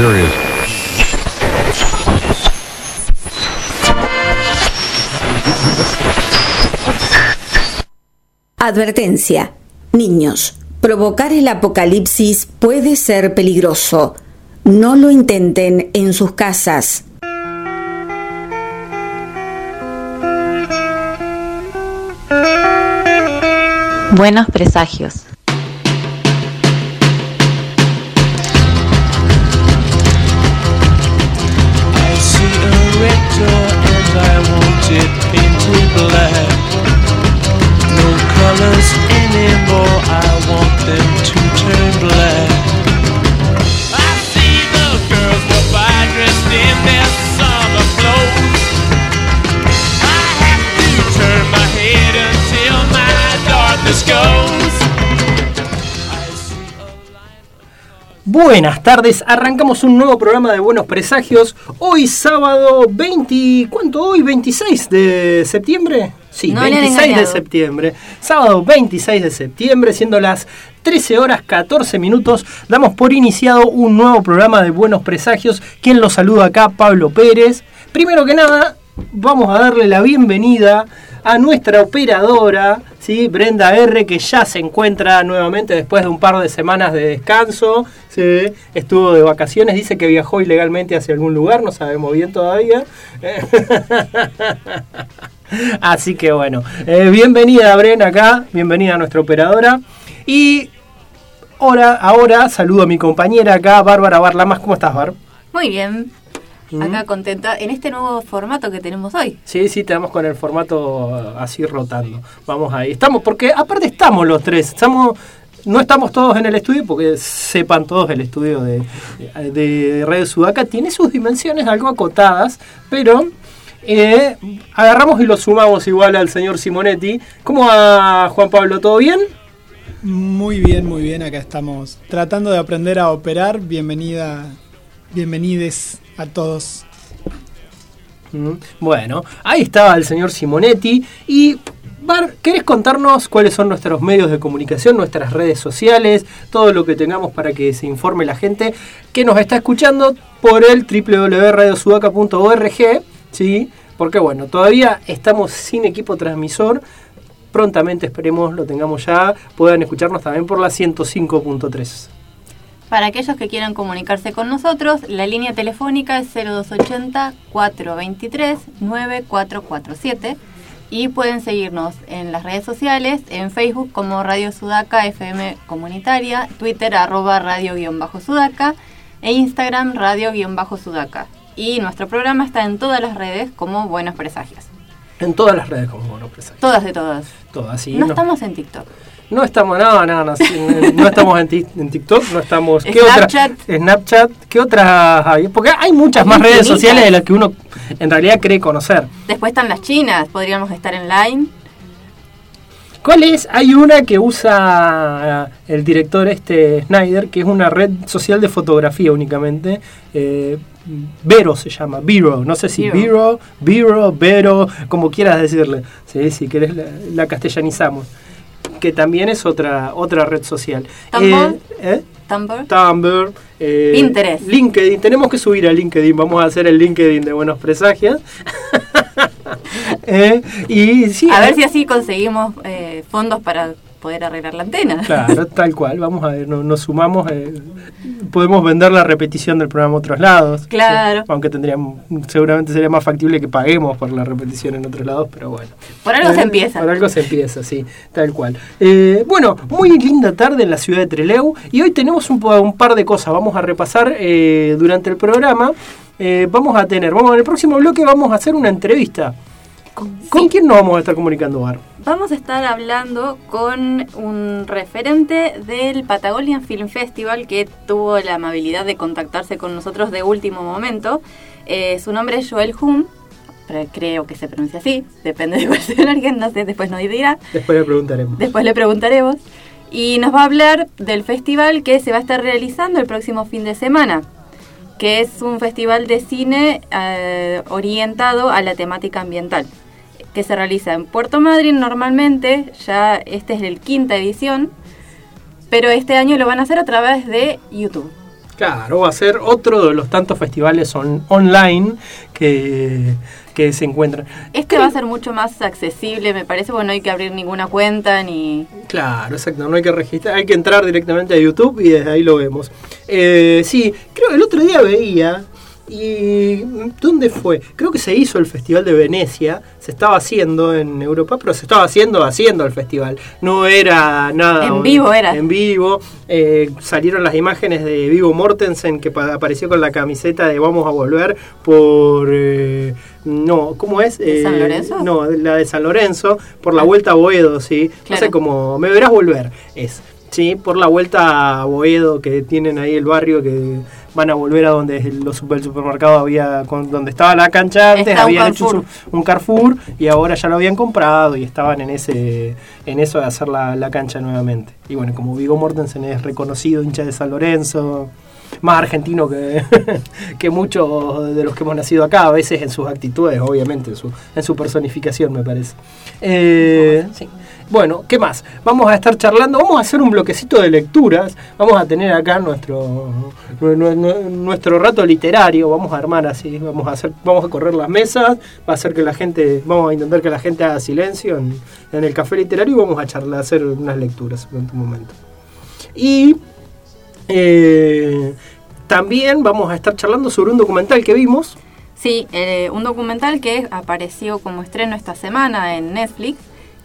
serious. Advertencia. Niños, provocar el apocalipsis puede ser peligroso. No lo intenten en sus casas. Buenos presagios. Buenas tardes, arrancamos un nuevo programa de Buenos Presagios. Hoy sábado 20, ¿cuánto hoy? ¿26 de septiembre? Sí, No le han 26 de septiembre. Sábado 26 de septiembre, siendo las 13 horas 14 minutos, damos por iniciado un nuevo programa de Buenos Presagios. Quien los saluda acá, Pablo Pérez. Primero que nada, vamos a darle la bienvenida a nuestra operadora, ¿sí? Brenda R, que ya se encuentra nuevamente después de un par de semanas de descanso. ¿sí? Estuvo de vacaciones, dice que viajó ilegalmente hacia algún lugar, no sabemos bien todavía. Así que bueno, eh, bienvenida Bren acá, bienvenida a nuestra operadora. Y ahora, ahora saludo a mi compañera acá, Bárbara Barlamas. ¿Cómo estás, Bar? Muy bien. Mm. Acá contenta en este nuevo formato que tenemos hoy. Sí, sí, tenemos con el formato así rotando. Vamos ahí. Estamos, porque aparte estamos los tres. Estamos, no estamos todos en el estudio, porque sepan todos, el estudio de, de Radio Sudaca tiene sus dimensiones algo acotadas, pero eh, agarramos y lo sumamos igual al señor Simonetti. ¿Cómo va Juan Pablo? ¿Todo bien? Muy bien, muy bien. Acá estamos tratando de aprender a operar. Bienvenida, bienvenides a todos. Bueno, ahí estaba el señor Simonetti. Y, Bar, ¿querés contarnos cuáles son nuestros medios de comunicación, nuestras redes sociales, todo lo que tengamos para que se informe la gente que nos está escuchando por el www.radiosudaca.org? ¿sí? Porque, bueno, todavía estamos sin equipo transmisor. Prontamente esperemos lo tengamos ya. Puedan escucharnos también por la 105.3. Para aquellos que quieran comunicarse con nosotros, la línea telefónica es 0280-423-9447 y pueden seguirnos en las redes sociales, en Facebook como Radio Sudaca FM Comunitaria, Twitter arroba radio-sudaca e Instagram radio-sudaca. Y nuestro programa está en todas las redes como Buenos Presagios. En todas las redes como bueno, presagios. Todas de todas. Todas, sí. no no- estamos en TikTok. No estamos, no, no, no, no estamos en, Tik- en TikTok, no estamos. Snapchat. Otra, Snapchat, ¿qué otras hay? Porque hay muchas más redes sociales de las que uno en realidad cree conocer. Después están las chinas, podríamos estar en Line. ¿Cuál es? Hay una que usa el director este Snyder, que es una red social de fotografía únicamente. Eh, Vero se llama, Vero, no sé si Vero. Vero, Vero, Vero, como quieras decirle. Sí, si querés la, la castellanizamos. Que también es otra otra red social. Tumblr. ¿eh? Tumblr. Tumblr, eh, Pinterest. LinkedIn. Tenemos que subir a LinkedIn. Vamos a hacer el LinkedIn de Buenos Presagios. Eh, y sí, A eh, ver si así conseguimos eh, fondos para poder arreglar la antena. Claro, tal cual. Vamos a ver, no- nos sumamos. eh, podemos vender la repetición del programa a otros lados. Claro. Sí, aunque tendríamos, seguramente sería más factible que paguemos por la repetición en otros lados, pero bueno. Por algo se Eh, empieza. Por algo se empieza, sí, tal cual. Eh, bueno, muy linda tarde en la ciudad de Trelew y hoy tenemos un, un par de cosas. Vamos a repasar eh, durante el programa. Vamos a tener, vamos en el próximo bloque vamos a hacer una entrevista. ¿Con quién nos vamos a estar comunicando, Bar? Vamos a estar hablando con un referente del Patagonian Film Festival que tuvo la amabilidad de contactarse con nosotros de último momento. Eh, su nombre es Joel Hum, creo que se pronuncia así, depende de cuál sea el no sé, después nos dirá. Después le preguntaremos. Después le preguntaremos. Y nos va a hablar del festival que se va a estar realizando el próximo fin de semana, que es un festival de cine eh, orientado a la temática ambiental, que se realiza en Puerto Madryn normalmente, ya este es el quinta edición, pero este año lo van a hacer a través de YouTube. Claro, va a ser otro de los tantos festivales on- online que, que se encuentran. Este va a ser mucho más accesible, me parece, porque no hay que abrir ninguna cuenta ni... Claro, exacto, no hay que registrar, hay que entrar directamente a YouTube y desde ahí lo vemos. Eh, sí, creo que el otro día veía, y ¿dónde fue? Creo que se hizo el Festival de Venecia, se estaba haciendo en Europa, pero se estaba haciendo haciendo el festival, no era nada... En vivo era. En vivo, eh, salieron las imágenes de Vivo Mortensen que pa- apareció con la camiseta de Vamos a Volver por... eh, no, ¿cómo es? ¿De San Eh, Lorenzo? No, la de San Lorenzo, por la vuelta a Boedo, sí. No sé cómo, me verás volver, es. Sí, por la vuelta a Boedo que tienen ahí el barrio que van a volver a donde el, los super- el supermercado había, con- donde estaba la cancha antes, Está un habían hecho su- un Carrefour y ahora ya lo habían comprado y estaban en ese en eso de hacer la, la cancha nuevamente. Y bueno, como Vigo Mortensen es reconocido hincha de San Lorenzo, más argentino que, que muchos de los que hemos nacido acá, a veces en sus actitudes, obviamente, en su, en su personificación, me parece. Eh, sí. Bueno, ¿qué más? Vamos a estar charlando, vamos a hacer un bloquecito de lecturas, vamos a tener acá nuestro nu- nu- nu- nuestro rato literario, vamos a armar así, vamos a vamos a correr las mesas, va a hacer que la gente, vamos a intentar que la gente haga silencio en, el café literario y vamos a charlar, hacer unas lecturas durante un momento. Y eh, también vamos a estar charlando sobre un documental que vimos. Sí, eh, un documental que apareció como estreno esta semana en Netflix,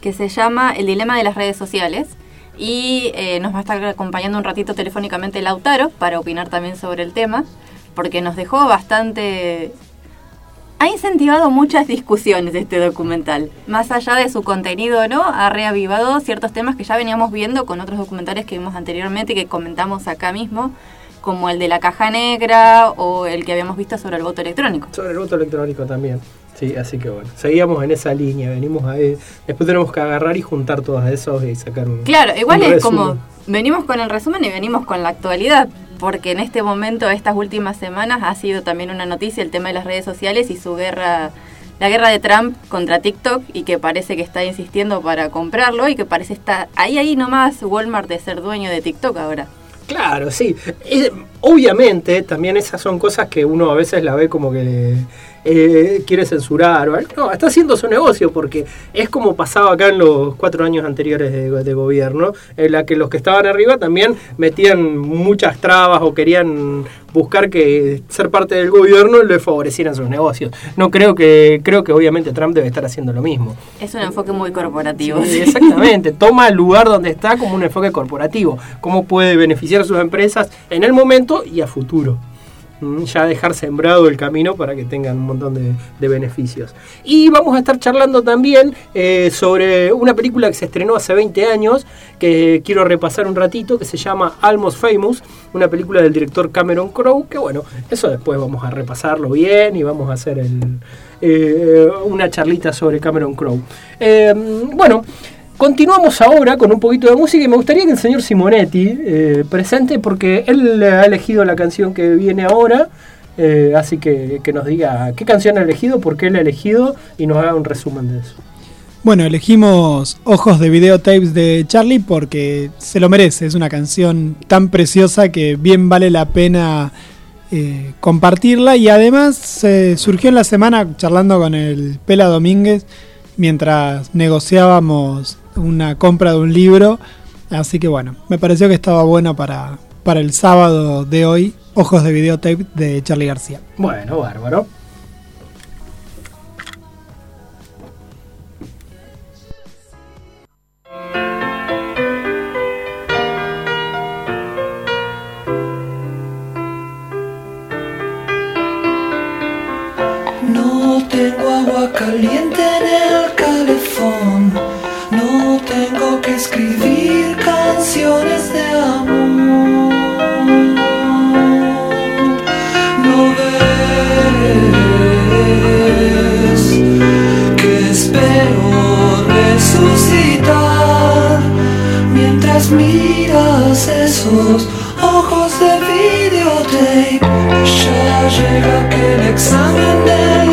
que se llama El dilema de las redes sociales. Y eh, nos va a estar acompañando un ratito telefónicamente Lautaro para opinar también sobre el tema, porque nos dejó bastante... Ha incentivado muchas discusiones este documental. Más allá de su contenido no, ha reavivado ciertos temas que ya veníamos viendo con otros documentales que vimos anteriormente y que comentamos acá mismo, como el de la caja negra o el que habíamos visto sobre el voto electrónico. Sobre el voto electrónico también. Sí, así que bueno, seguíamos en esa línea, venimos ahí. Después tenemos que agarrar y juntar todos esos y sacar un. Claro, igual un es resumen. como venimos con el resumen y venimos con la actualidad, porque en este momento, estas últimas semanas, ha sido también una noticia el tema de las redes sociales y su guerra, la guerra de Trump contra TikTok y que parece que está insistiendo para comprarlo y que parece estar ahí, ahí nomás Walmart de ser dueño de TikTok ahora. Claro, sí. Obviamente, también esas son cosas que uno a veces la ve como que eh, quiere censurar. o algo. No, está haciendo su negocio porque es como pasaba acá en los cuatro años anteriores de, de gobierno, en la que los que estaban arriba también metían muchas trabas o querían buscar que ser parte del gobierno le favorecieran sus negocios. No creo que, creo que obviamente Trump debe estar haciendo lo mismo. Es un enfoque muy corporativo. Sí, exactamente, toma el lugar donde está como un enfoque corporativo, cómo puede beneficiar a sus empresas en el momento y a futuro. Mm, Ya dejar sembrado el camino para que tengan un montón de, beneficios. Y vamos a estar charlando también eh, sobre una película que se estrenó hace 20 años, que quiero repasar un ratito, que se llama Almost Famous, una película del director Cameron Crowe, que bueno, eso después vamos a repasarlo bien y vamos a hacer eh, una charlita sobre Cameron Crowe. Eh, bueno, continuamos ahora con un poquito de música y me gustaría que el señor Simonetti eh, presente porque él ha elegido la canción que viene ahora. eh, así que que nos diga qué canción ha elegido, por qué la ha elegido y nos haga un resumen de eso. Bueno, elegimos Ojos de Videotapes de Charlie porque se lo merece. Es una canción tan preciosa que bien vale la pena eh, compartirla. Y además eh, surgió en la semana charlando con el Pela Domínguez mientras negociábamos una compra de un libro. Así que bueno, me pareció que estaba bueno para, para el sábado de hoy. Ojos de Videotape de Charlie García. Bueno, bárbaro. No tengo agua caliente escribir canciones de amor. No ves que espero resucitar mientras miras esos ojos de videotape. Ya llega aquel examen del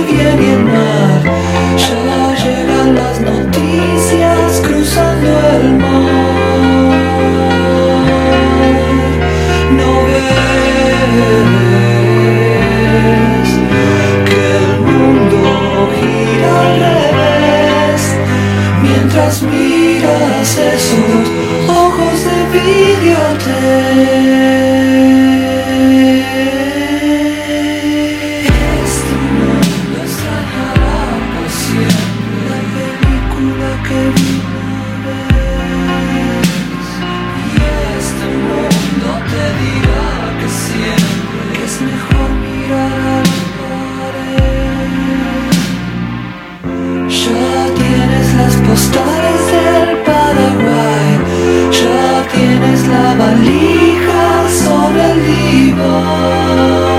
feel your day. Te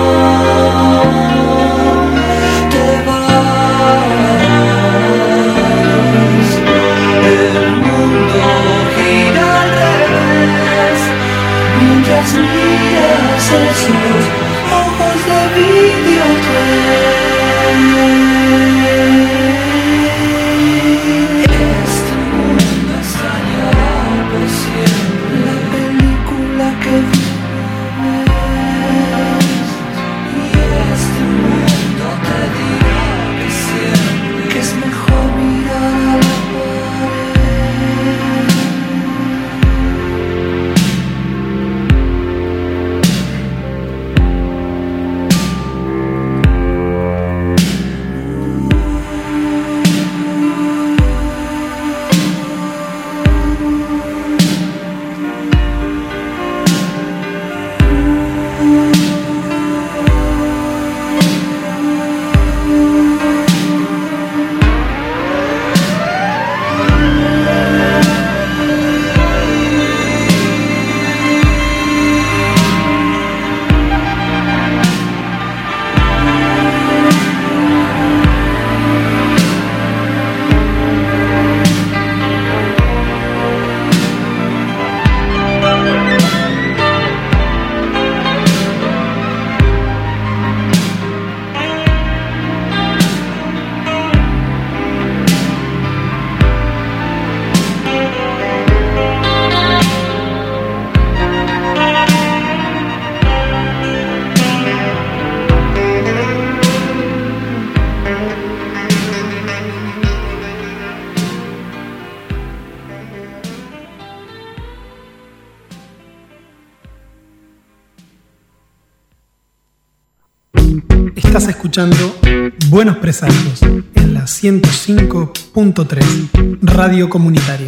Radio Comunitaria.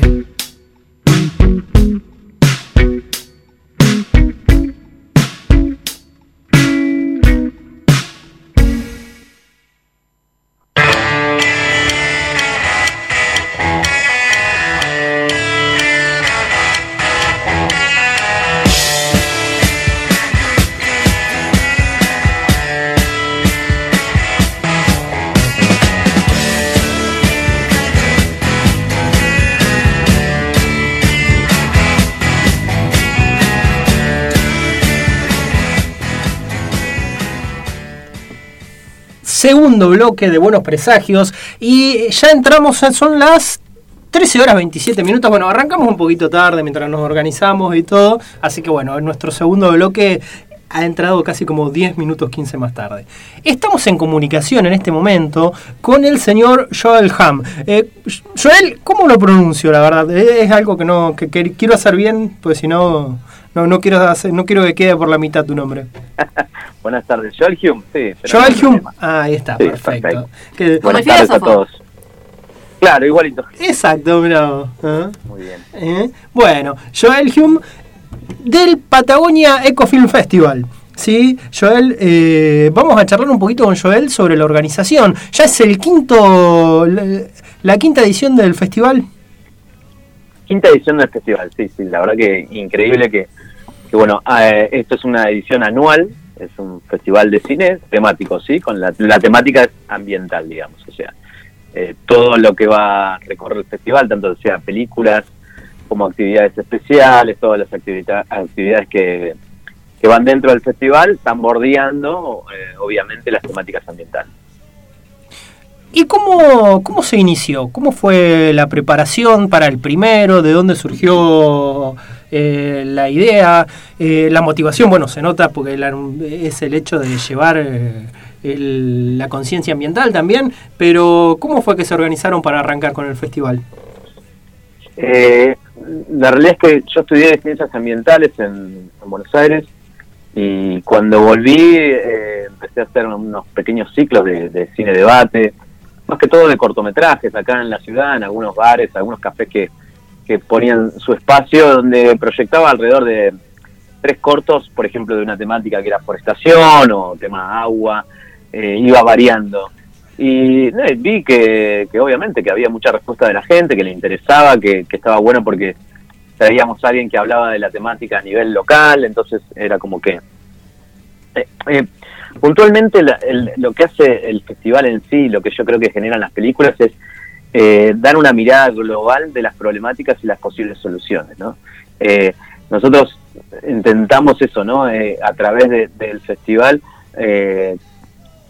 Bloque de Buenos Presagios y ya entramos, son las 13 horas 27 minutos. Bueno, arrancamos un poquito tarde mientras nos organizamos y todo, así que bueno, en nuestro segundo bloque ha entrado casi como 10 minutos 15 más tarde. Estamos en comunicación en este momento con el señor Joel Ham. Eh, Joel, ¿cómo lo pronuncio? La verdad, es algo que no que quiero hacer bien, pues si no no no quiero hacer, no quiero que quede por la mitad tu nombre. Buenas tardes, Joel Hume, sí. Joel Hume. Ah, ahí está, Sí, perfecto. perfecto. Buenas tardes a todos. Claro, igualito. exacto, mira. vos, ¿eh? Muy bien. ¿Eh? Bueno, Joel Hume del Patagonia Ecofilm Festival. Sí, Joel, eh, vamos a charlar un poquito con Joel sobre la organización. Ya es el quinto, la, la quinta edición del festival. Quinta edición del festival, sí, sí, la verdad que increíble que, que bueno, eh, esto es una edición anual, es un festival de cine temático, ¿sí? Con la, temática es ambiental, digamos, o sea, eh, todo lo que va a recorrer el festival, tanto sea películas como actividades especiales, todas las activita- actividades que, que van dentro del festival, están bordeando, eh, obviamente, las temáticas ambientales. ¿Y cómo, cómo se inició? ¿Cómo fue la preparación para el primero? ¿De dónde surgió eh, la idea? Eh, la motivación, bueno, se nota porque es el hecho de llevar eh, el- la conciencia ambiental también, pero ¿cómo fue que se organizaron para arrancar con el festival? Eh, la realidad es que yo estudié ciencias ambientales en, en Buenos Aires y cuando volví empecé a hacer unos pequeños ciclos de, de cine debate, más que todo de cortometrajes acá en la ciudad, en algunos bares, algunos cafés que, que ponían su espacio donde proyectaba alrededor de tres cortos, por ejemplo, de una temática que era forestación o tema agua, eh, iba variando. Y no, vi que, obviamente que había mucha respuesta de la gente, que le interesaba, que, que estaba bueno porque traíamos a alguien que hablaba de la temática a nivel local, entonces era como que Eh, puntualmente la- el- lo que hace el festival en sí, lo que yo creo que generan las películas es eh, dar una mirada global de las problemáticas y las posibles soluciones, ¿no? Eh, nosotros intentamos eso, ¿no? Eh, a través de- del festival eh,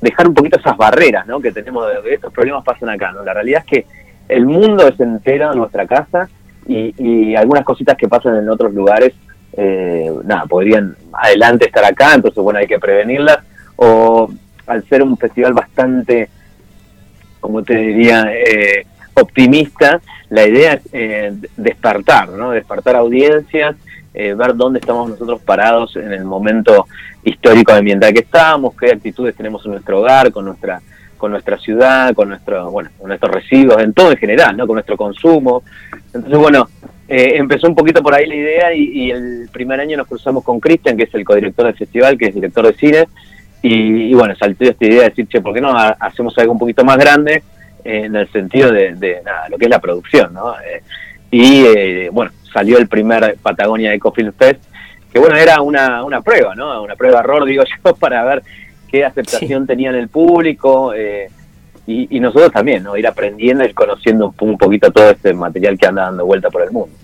dejar un poquito esas barreras, ¿no? Que tenemos estos problemas pasan acá, ¿no? La realidad es que el mundo es entero en nuestra casa y, y algunas cositas que pasan en otros lugares, eh, nada, podrían adelante estar acá, entonces bueno, hay que prevenirlas, o al ser un festival bastante, como te diría, eh, optimista, la idea es eh, despertar, ¿no? Despertar audiencias, eh, ver dónde estamos nosotros parados en el momento histórico ambiental que estamos, qué actitudes tenemos en nuestro hogar, con nuestra con nuestra ciudad, con nuestro, bueno, con nuestros residuos, en todo en general, ¿no? Con nuestro consumo. Entonces, bueno, eh, empezó un poquito por ahí la idea y, y el primer año nos cruzamos con Cristian, que es el codirector del festival, que es director de cine, y, y bueno, saltó esta idea de decir, che, ¿por qué no ha- hacemos algo un poquito más grande en el sentido de, de, nada, lo que es la producción, ¿no? Eh, y eh, bueno, salió el primer Patagonia Eco Film Fest, que bueno, era una, una prueba, ¿no? Una prueba error, digo yo, para ver qué aceptación tenía en el público eh, y, y nosotros también, ¿no? Ir aprendiendo, ir conociendo un, un poquito todo este material que anda dando vuelta por el mundo.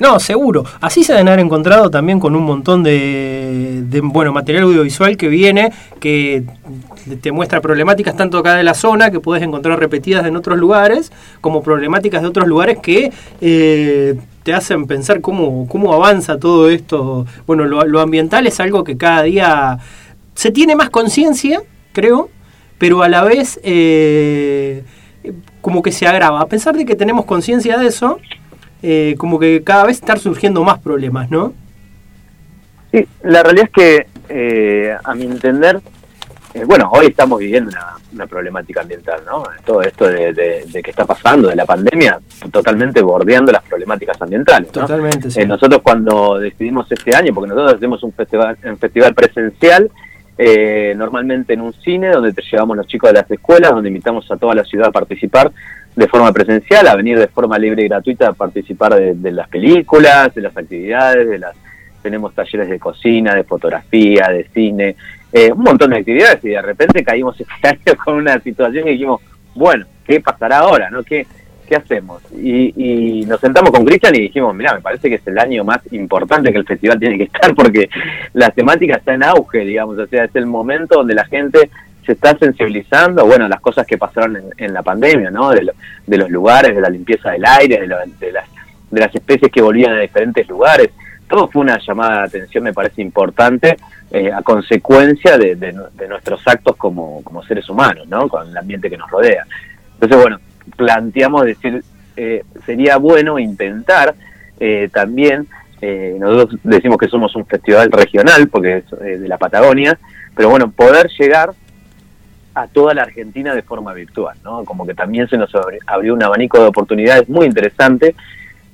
No, seguro. Así se deben haber encontrado también con un montón de, de, bueno material audiovisual que viene, que te muestra problemáticas tanto acá de la zona, que puedes encontrar repetidas en otros lugares, como problemáticas de otros lugares que eh, te hacen pensar cómo, cómo avanza todo esto. Bueno, lo, ambiental es algo que cada día se tiene más conciencia, creo, pero a la vez eh, como que se agrava. A pesar de que tenemos conciencia de eso, eh, como que cada vez están surgiendo más problemas, ¿no? Sí, la realidad es que, eh, a mi entender, eh, bueno, hoy estamos viviendo una, una problemática ambiental, ¿no? Todo esto de, de- de que está pasando, de la pandemia, totalmente bordeando las problemáticas ambientales, ¿no? Totalmente, sí. Eh, nosotros cuando decidimos este año, porque nosotros hacemos un festival, un festival presencial, eh, normalmente en un cine donde te llevamos los chicos de las escuelas, donde invitamos a toda la ciudad a participar de forma presencial, a venir de forma libre y gratuita a participar de, de las películas, de las actividades, de las tenemos talleres de cocina, de fotografía, de cine, eh, un montón de actividades y de repente caímos este año con una situación y dijimos, bueno, ¿qué pasará ahora? no ¿Qué, ¿Qué hacemos? Y, y nos sentamos con Cristian y dijimos, mira, me parece que es el año más importante que el festival tiene que estar porque la temática está en auge, digamos, o sea, es el momento donde la gente se está sensibilizando, bueno, las cosas que pasaron en, en la pandemia, ¿no? De, lo- de los lugares, de la limpieza del aire, de, lo- de las, de las especies que volvían a diferentes lugares. Todo fue una llamada de atención, me parece importante, eh, a consecuencia de, de nu- de nuestros actos como, como seres humanos, ¿no? Con el ambiente que nos rodea. Entonces, bueno, planteamos decir, eh, sería bueno intentar eh, también, eh, nosotros decimos que somos un festival regional, porque es eh, de la Patagonia, pero bueno, poder llegar a toda la Argentina de forma virtual, ¿no? Como que también se nos abri- abrió un abanico de oportunidades muy interesante,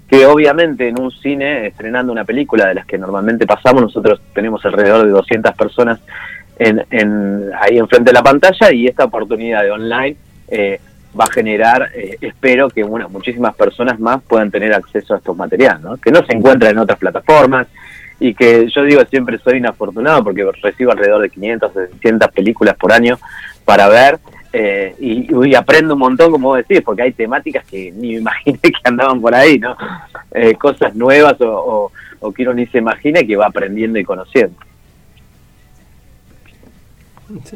que obviamente en un cine, estrenando una película de las que normalmente pasamos, nosotros tenemos alrededor de 200 personas en, en- ahí enfrente de la pantalla y esta oportunidad de online eh, va a generar, eh, espero que bueno, muchísimas personas más puedan tener acceso a estos materiales, ¿no? que no se encuentran en otras plataformas y que yo digo siempre soy inafortunado porque recibo alrededor de 500, 600 películas por año para ver eh, y, y aprendo un montón, como vos decís, porque hay temáticas que ni me imaginé que andaban por ahí, ¿no? Eh, cosas nuevas o, o, o que uno ni se imagina que va aprendiendo y conociendo.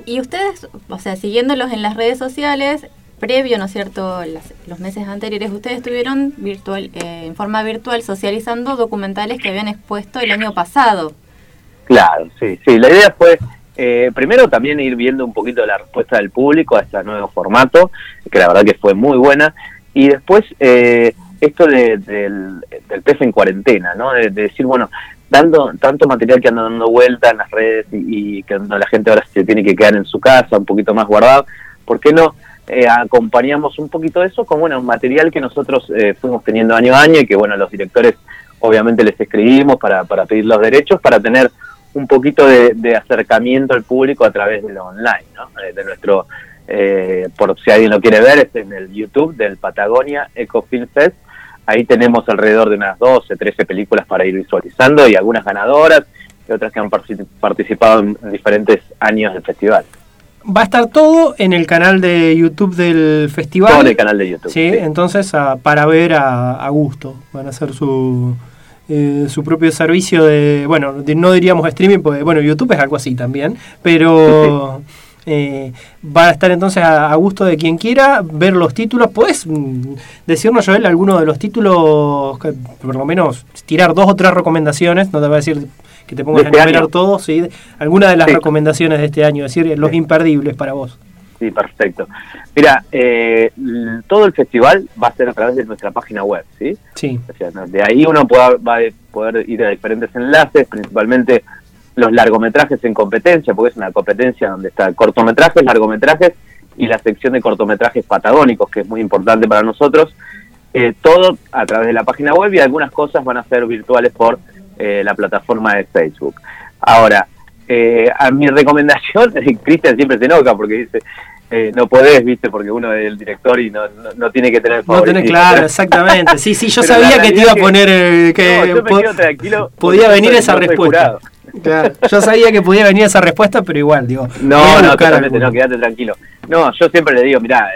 Y ustedes, o sea, siguiéndolos en las redes sociales, previo, ¿no es cierto?, las- los meses anteriores, ustedes estuvieron virtual, eh, en forma virtual socializando documentales que habían expuesto el año pasado. Claro, sí, sí. La idea fue, eh, primero también ir viendo un poquito la respuesta del público a este nuevo formato, que la verdad que fue muy buena, y después eh, esto de- del, del pez en cuarentena, ¿no? De, de decir, bueno, dando tanto material que anda dando vuelta en las redes y, que la gente ahora se tiene que quedar en su casa, un poquito más guardado, ¿por qué no? eh, acompañamos un poquito eso con bueno, un material que nosotros eh, fuimos teniendo año a año y que bueno, los directores obviamente les escribimos para, para pedir los derechos, para tener un poquito de, de acercamiento al público a través de lo online, ¿no? Eh, de nuestro, eh, por si alguien lo quiere ver, es en el YouTube del Patagonia Eco Film Fest. Ahí tenemos alrededor de unas 12, 13 películas para ir visualizando y algunas ganadoras y otras que han partici- participado en diferentes años del festival. Va a estar todo en el canal de YouTube del festival. Todo en el canal de YouTube. Sí, sí. entonces a- para ver a, a gusto. Van a hacer su, eh, su propio servicio de, bueno, de- no diríamos streaming, porque bueno, YouTube es algo así también, pero eh, va a estar entonces a, a gusto de quien quiera ver los títulos. ¿Puedes mm, decirnos, Joel, alguno de los títulos, que por lo menos tirar dos o tres recomendaciones? No te voy a decir que te pongas ¿De a este enumerar todos, ¿sí? Alguna de las Sí. recomendaciones de este año, es decir, los imperdibles para vos. Sí, perfecto. Mira, eh, todo el festival va a ser a través de nuestra página web, ¿sí? Sí. O sea, de ahí uno pueda- va a poder ir a diferentes enlaces, principalmente los largometrajes en competencia, porque es una competencia donde está cortometrajes, largometrajes y la sección de cortometrajes patagónicos, que es muy importante para nosotros. Eh, todo a través de la página web y algunas cosas van a ser virtuales por eh, la plataforma de Facebook. Ahora, eh, a mi recomendación, Cristian siempre se enoja porque dice, eh, no podés, viste, porque uno es el director y no, no, no tiene que tener No tenés claro, exactamente. Sí, sí, yo Pero sabía que te iba a poner eh, que No, yo me po- quedo tranquilo. podía venir esa respuesta. Claro, yo sabía que podía venir esa respuesta, pero igual, digo. No, no, totalmente, no, quédate tranquilo. No, yo siempre le digo, mira,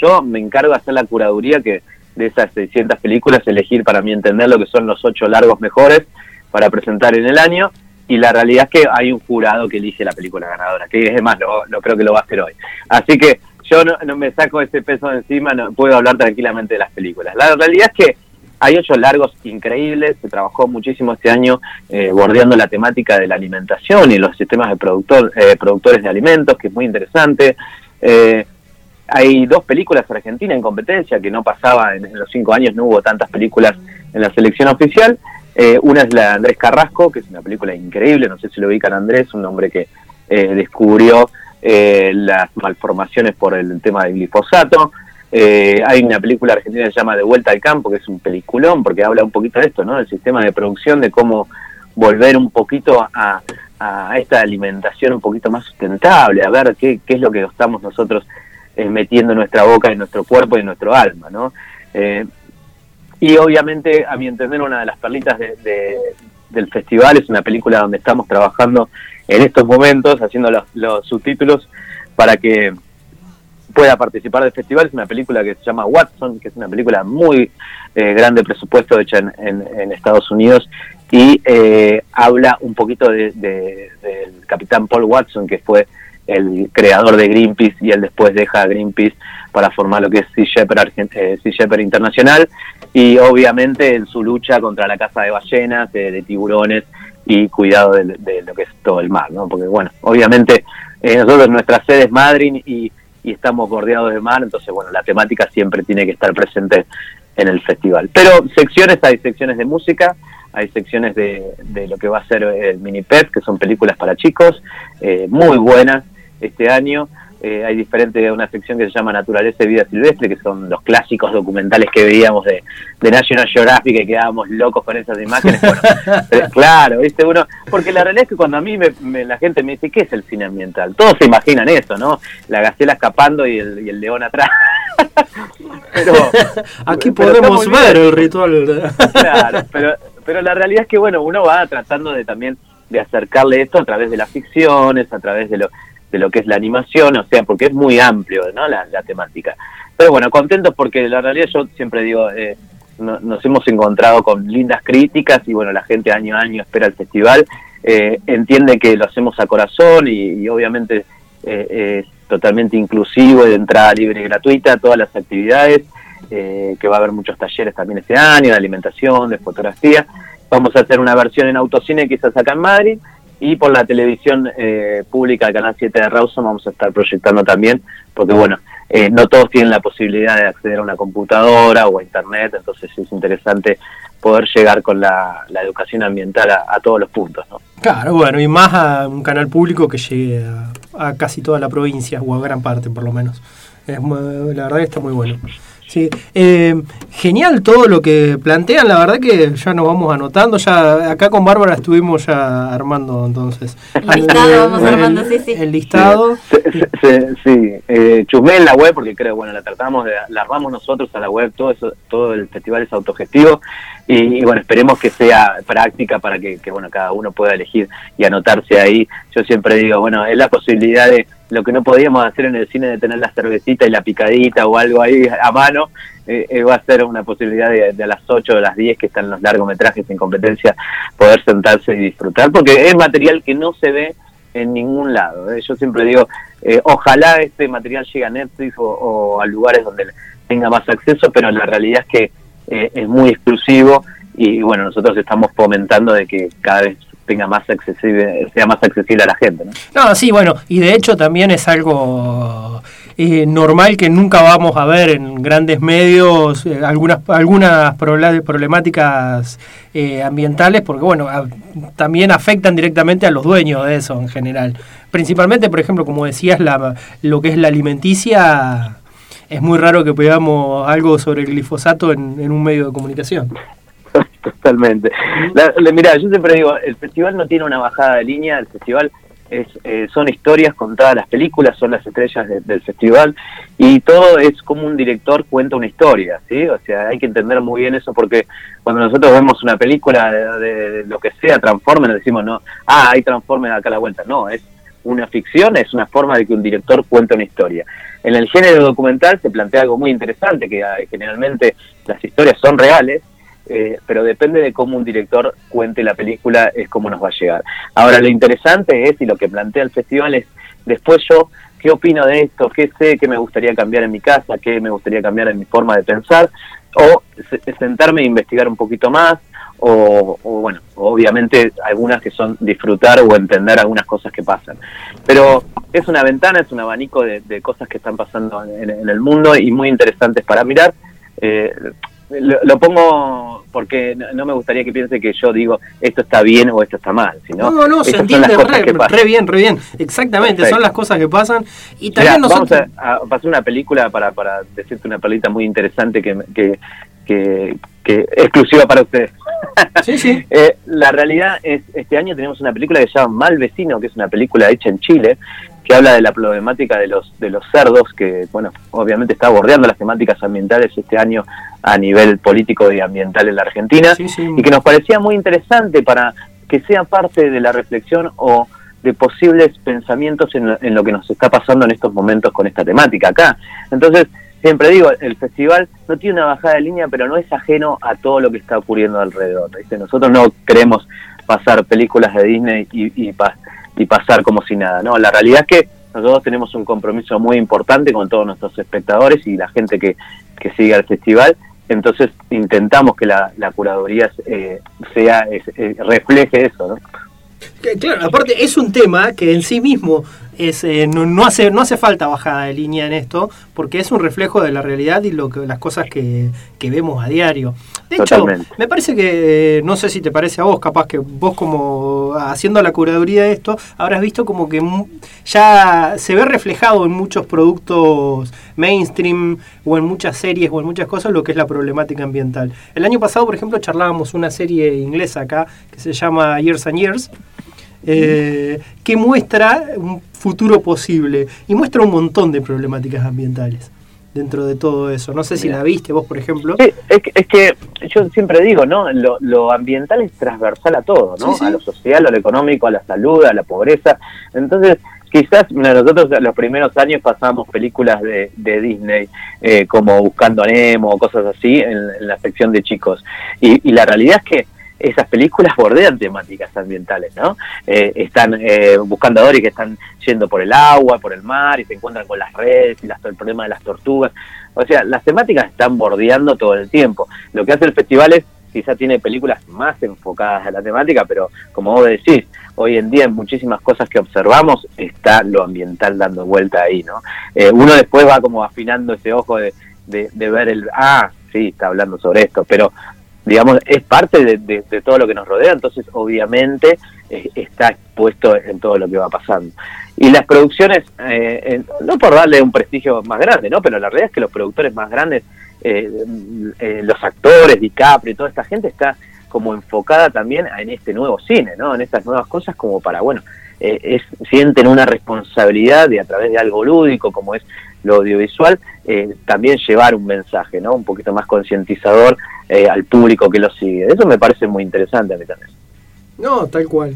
yo me encargo de hacer la curaduría que de esas 600 películas, elegir para mí entender lo que son los ocho largos mejores para presentar en el año, y la realidad es que hay un jurado que elige la película ganadora, que es más, lo, lo creo que lo va a hacer hoy. Así que yo no, me saco ese peso de encima, no puedo hablar tranquilamente de las películas. La realidad es que hay ocho largos increíbles, se trabajó muchísimo este año eh, bordeando la temática de la alimentación y los sistemas de productor, eh, productores de alimentos, que es muy interesante. Eh, hay dos películas argentinas en competencia que no pasaba en los cinco años, no hubo tantas películas en la selección oficial. Eh, una es la de Andrés Carrasco, que es una película increíble, no sé si lo ubican Andrés, un hombre que eh, descubrió eh, las malformaciones por el tema del glifosato. Eh, hay una película argentina que se llama De vuelta al campo, que es un peliculón, porque habla un poquito de esto, ¿no? Del sistema de producción, de cómo volver un poquito a, esta alimentación un poquito más sustentable, a ver qué, qué es lo que estamos nosotros metiendo en nuestra boca, en nuestro cuerpo y en nuestro alma, ¿no? Y obviamente, a mi entender, una de las perlitas de, de- del festival es una película donde estamos trabajando en estos momentos, haciendo los, los subtítulos para que pueda participar del festival. Es una película que se llama Watson, que es una película muy eh, grande presupuesto hecha en, en- Estados Unidos y eh, habla un poquito de- de- del capitán Paul Watson, que fue el creador de Greenpeace y él después deja a Greenpeace para formar lo que es Sea Shepherd, eh, Internacional y obviamente en su lucha contra la caza de ballenas, de, de tiburones y cuidado de, lo que es todo el mar, ¿no? Porque bueno, obviamente eh, nosotros nuestra sede es Madrid y, y estamos bordeados de mar, entonces bueno, la temática siempre tiene que estar presente en el festival. Pero secciones, hay secciones de música, hay secciones de, de lo que va a ser el mini pep, que son películas para chicos, eh, muy buenas este año. Eh, hay diferente, una sección que se llama Naturaleza y Vida Silvestre, que son los clásicos documentales que veíamos de, de National Geographic, que quedábamos locos con esas imágenes. Bueno, pero claro, viste uno, porque la realidad es que cuando a mí me, me- la gente me dice, ¿qué es el cine ambiental? Todos se imaginan eso, ¿no? La gacela escapando y el, y el león atrás. pero Aquí pero podemos bien. ver el ritual. Claro, pero, pero la realidad es que, bueno, uno va tratando de también de acercarle esto a través de las ficciones, a través de lo, de lo que es la animación, o sea, porque es muy amplio, ¿no? La, la temática. Pero bueno, contentos porque la realidad yo siempre digo, eh, no- nos hemos encontrado con lindas críticas y bueno, la gente año a año espera el festival, eh, entiende que lo hacemos a corazón y, obviamente eh, es totalmente inclusivo de entrada libre y gratuita todas las actividades, eh, que va a haber muchos talleres también este año de alimentación, de fotografía. Vamos a hacer una versión en autocine quizás acá en Madrid y por la televisión eh, pública, Canal 7 de Rawson, vamos a estar proyectando también, porque bueno, eh, no todos tienen la posibilidad de acceder a una computadora o a internet, entonces es interesante poder llegar con la, la educación ambiental a, todos los puntos. ¿no? Claro, bueno, y más a un canal público que llegue a, casi toda la provincia, o a gran parte por lo menos. Es la verdad que está muy bueno. Sí, eh, genial todo lo que plantean, la verdad que ya nos vamos anotando, ya acá con Bárbara estuvimos ya armando entonces. El listado, vamos el- armando, sí, sí. El listado. Sí, sí, sí, sí. Eh, chusmé en la web porque creo, bueno, la tratamos de, la armamos nosotros a la web, todo eso, todo el festival es autogestivo y, y, bueno, esperemos que sea práctica para que, que, bueno, cada uno pueda elegir y anotarse ahí. Yo siempre digo, bueno, es la posibilidad de lo que no podíamos hacer en el cine de tener la cervecita y la picadita o algo ahí a mano, eh, eh, va a ser una posibilidad de, de a las 8 o las 10 que están los largometrajes en competencia poder sentarse y disfrutar, porque es material que no se ve en ningún lado. ¿eh? Yo siempre digo, eh, ojalá este material llegue a Netflix o, o a lugares donde tenga más acceso, pero la realidad es que es muy exclusivo y bueno, nosotros estamos fomentando de que cada vez tenga más accesible, sea más accesible a la gente. ¿no? No, sí, bueno, y de hecho también es algo eh, normal que nunca vamos a ver en grandes medios eh, algunas algunas proble- problemáticas eh, ambientales, porque bueno, también afectan directamente a los dueños de eso en general. Principalmente, por ejemplo, como decías, la, lo que es la alimenticia, es muy raro que veamos algo sobre el glifosato en un medio de comunicación. Totalmente. La- la- mira, yo siempre digo, el festival no tiene una bajada de línea, el festival es, eh, son historias contadas, las películas son las estrellas de- del festival y todo es como un director cuenta una historia, ¿sí? O sea, hay que entender muy bien eso porque cuando nosotros vemos una película de, de lo que sea, Transformers, decimos, no, ah, hay Transformers acá a la vuelta. No, es una ficción, es una forma de que un director cuente una historia. En el género documental se plantea algo muy interesante, que ah, generalmente las historias son reales, eh, pero depende de cómo un director cuente la película, es cómo nos va a llegar. Ahora, lo interesante es, y lo que plantea el festival es, después yo, ¿qué opino de esto? ¿Qué sé? ¿Qué me gustaría cambiar en mi casa? ¿Qué me gustaría cambiar en mi forma de pensar? O se- sentarme e investigar un poquito más, o, o, bueno, obviamente algunas que son disfrutar o entender algunas cosas que pasan. Pero es una ventana, es un abanico de, de cosas que están pasando en, en el mundo y muy interesantes para mirar. Eh, lo, lo pongo porque no, no me gustaría que piense que yo digo esto está bien o esto está mal, sino No, no, se entiende re, re bien, re bien. Exactamente, Perfecto. son las cosas que pasan. Y Mirá, también vamos nosotros... a, a pasar una película para, para decirte una perlita muy interesante que, que, que, que exclusiva para ustedes. Sí, sí. Eh, la realidad es, este año tenemos una película que se llama Mal Vecino, que es una película hecha en Chile, que habla de la problemática de los, de los cerdos, que, bueno, obviamente está bordeando las temáticas ambientales este año a nivel político y ambiental en la Argentina, Sí, sí. y que nos parecía muy interesante para que sea parte de la reflexión o de posibles pensamientos en lo, en lo que nos está pasando en estos momentos con esta temática acá. Entonces, siempre digo, el festival no tiene una bajada de línea, pero no es ajeno a todo lo que está ocurriendo alrededor. ¿viste? Nosotros no queremos pasar películas de Disney y, y, pa- y pasar como si nada. No, la realidad es que nosotros tenemos un compromiso muy importante con todos nuestros espectadores y la gente que, que sigue al festival. Entonces intentamos que la, la curaduría eh, sea es- eh, refleje eso, ¿no? Claro, aparte es un tema que en sí mismo es, eh, no, no hace no hace falta bajada de línea en esto porque es un reflejo de la realidad y lo que las cosas que, que vemos a diario. De hecho, Totalmente. me parece que, eh, no sé si te parece a vos, capaz que vos como haciendo la curaduría de esto, habrás visto como que ya se ve reflejado en muchos productos mainstream o en muchas series o en muchas cosas lo que es la problemática ambiental. El año pasado, por ejemplo, charlábamos una serie inglesa acá que se llama Years and Years, eh, que muestra un futuro posible y muestra un montón de problemáticas ambientales dentro de todo eso. No sé si Mira. la viste vos, por ejemplo. Sí, es, que, es que yo siempre digo, ¿no? Lo, lo ambiental es transversal a todo, ¿no? Sí, sí. A lo social, a lo económico, a la salud, a la pobreza. Entonces, quizás nosotros los primeros años pasamos películas de, de Disney eh, como Buscando a Nemo o cosas así en, en la sección de chicos. Y, y la realidad es que esas películas bordean temáticas ambientales, ¿no? Eh, están eh, buscando a Dory que están yendo por el agua, por el mar y se encuentran con las redes y las- el problema de las tortugas. O sea, las temáticas están bordeando todo el tiempo. Lo que hace el festival es, quizá tiene películas más enfocadas a la temática, pero como vos decís, hoy en día en muchísimas cosas que observamos está lo ambiental dando vuelta ahí, ¿no? Eh, uno después va como afinando ese ojo de, de, de ver el, ah, sí, está hablando sobre esto, pero digamos, es parte de, de- todo lo que nos rodea, entonces obviamente eh, está expuesto en todo lo que va pasando. Y las producciones, eh, no por darle un prestigio más grande, ¿no? Pero la realidad es que los productores más grandes eh, eh, los actores, DiCaprio, toda esta gente está como enfocada también en este nuevo cine, ¿no? En estas nuevas cosas como para, bueno, es, sienten una responsabilidad de a través de algo lúdico como es lo audiovisual, eh, también llevar un mensaje, ¿no? Un poquito más concientizador eh, al público que lo sigue. Eso me parece muy interesante a mí también. No, tal cual.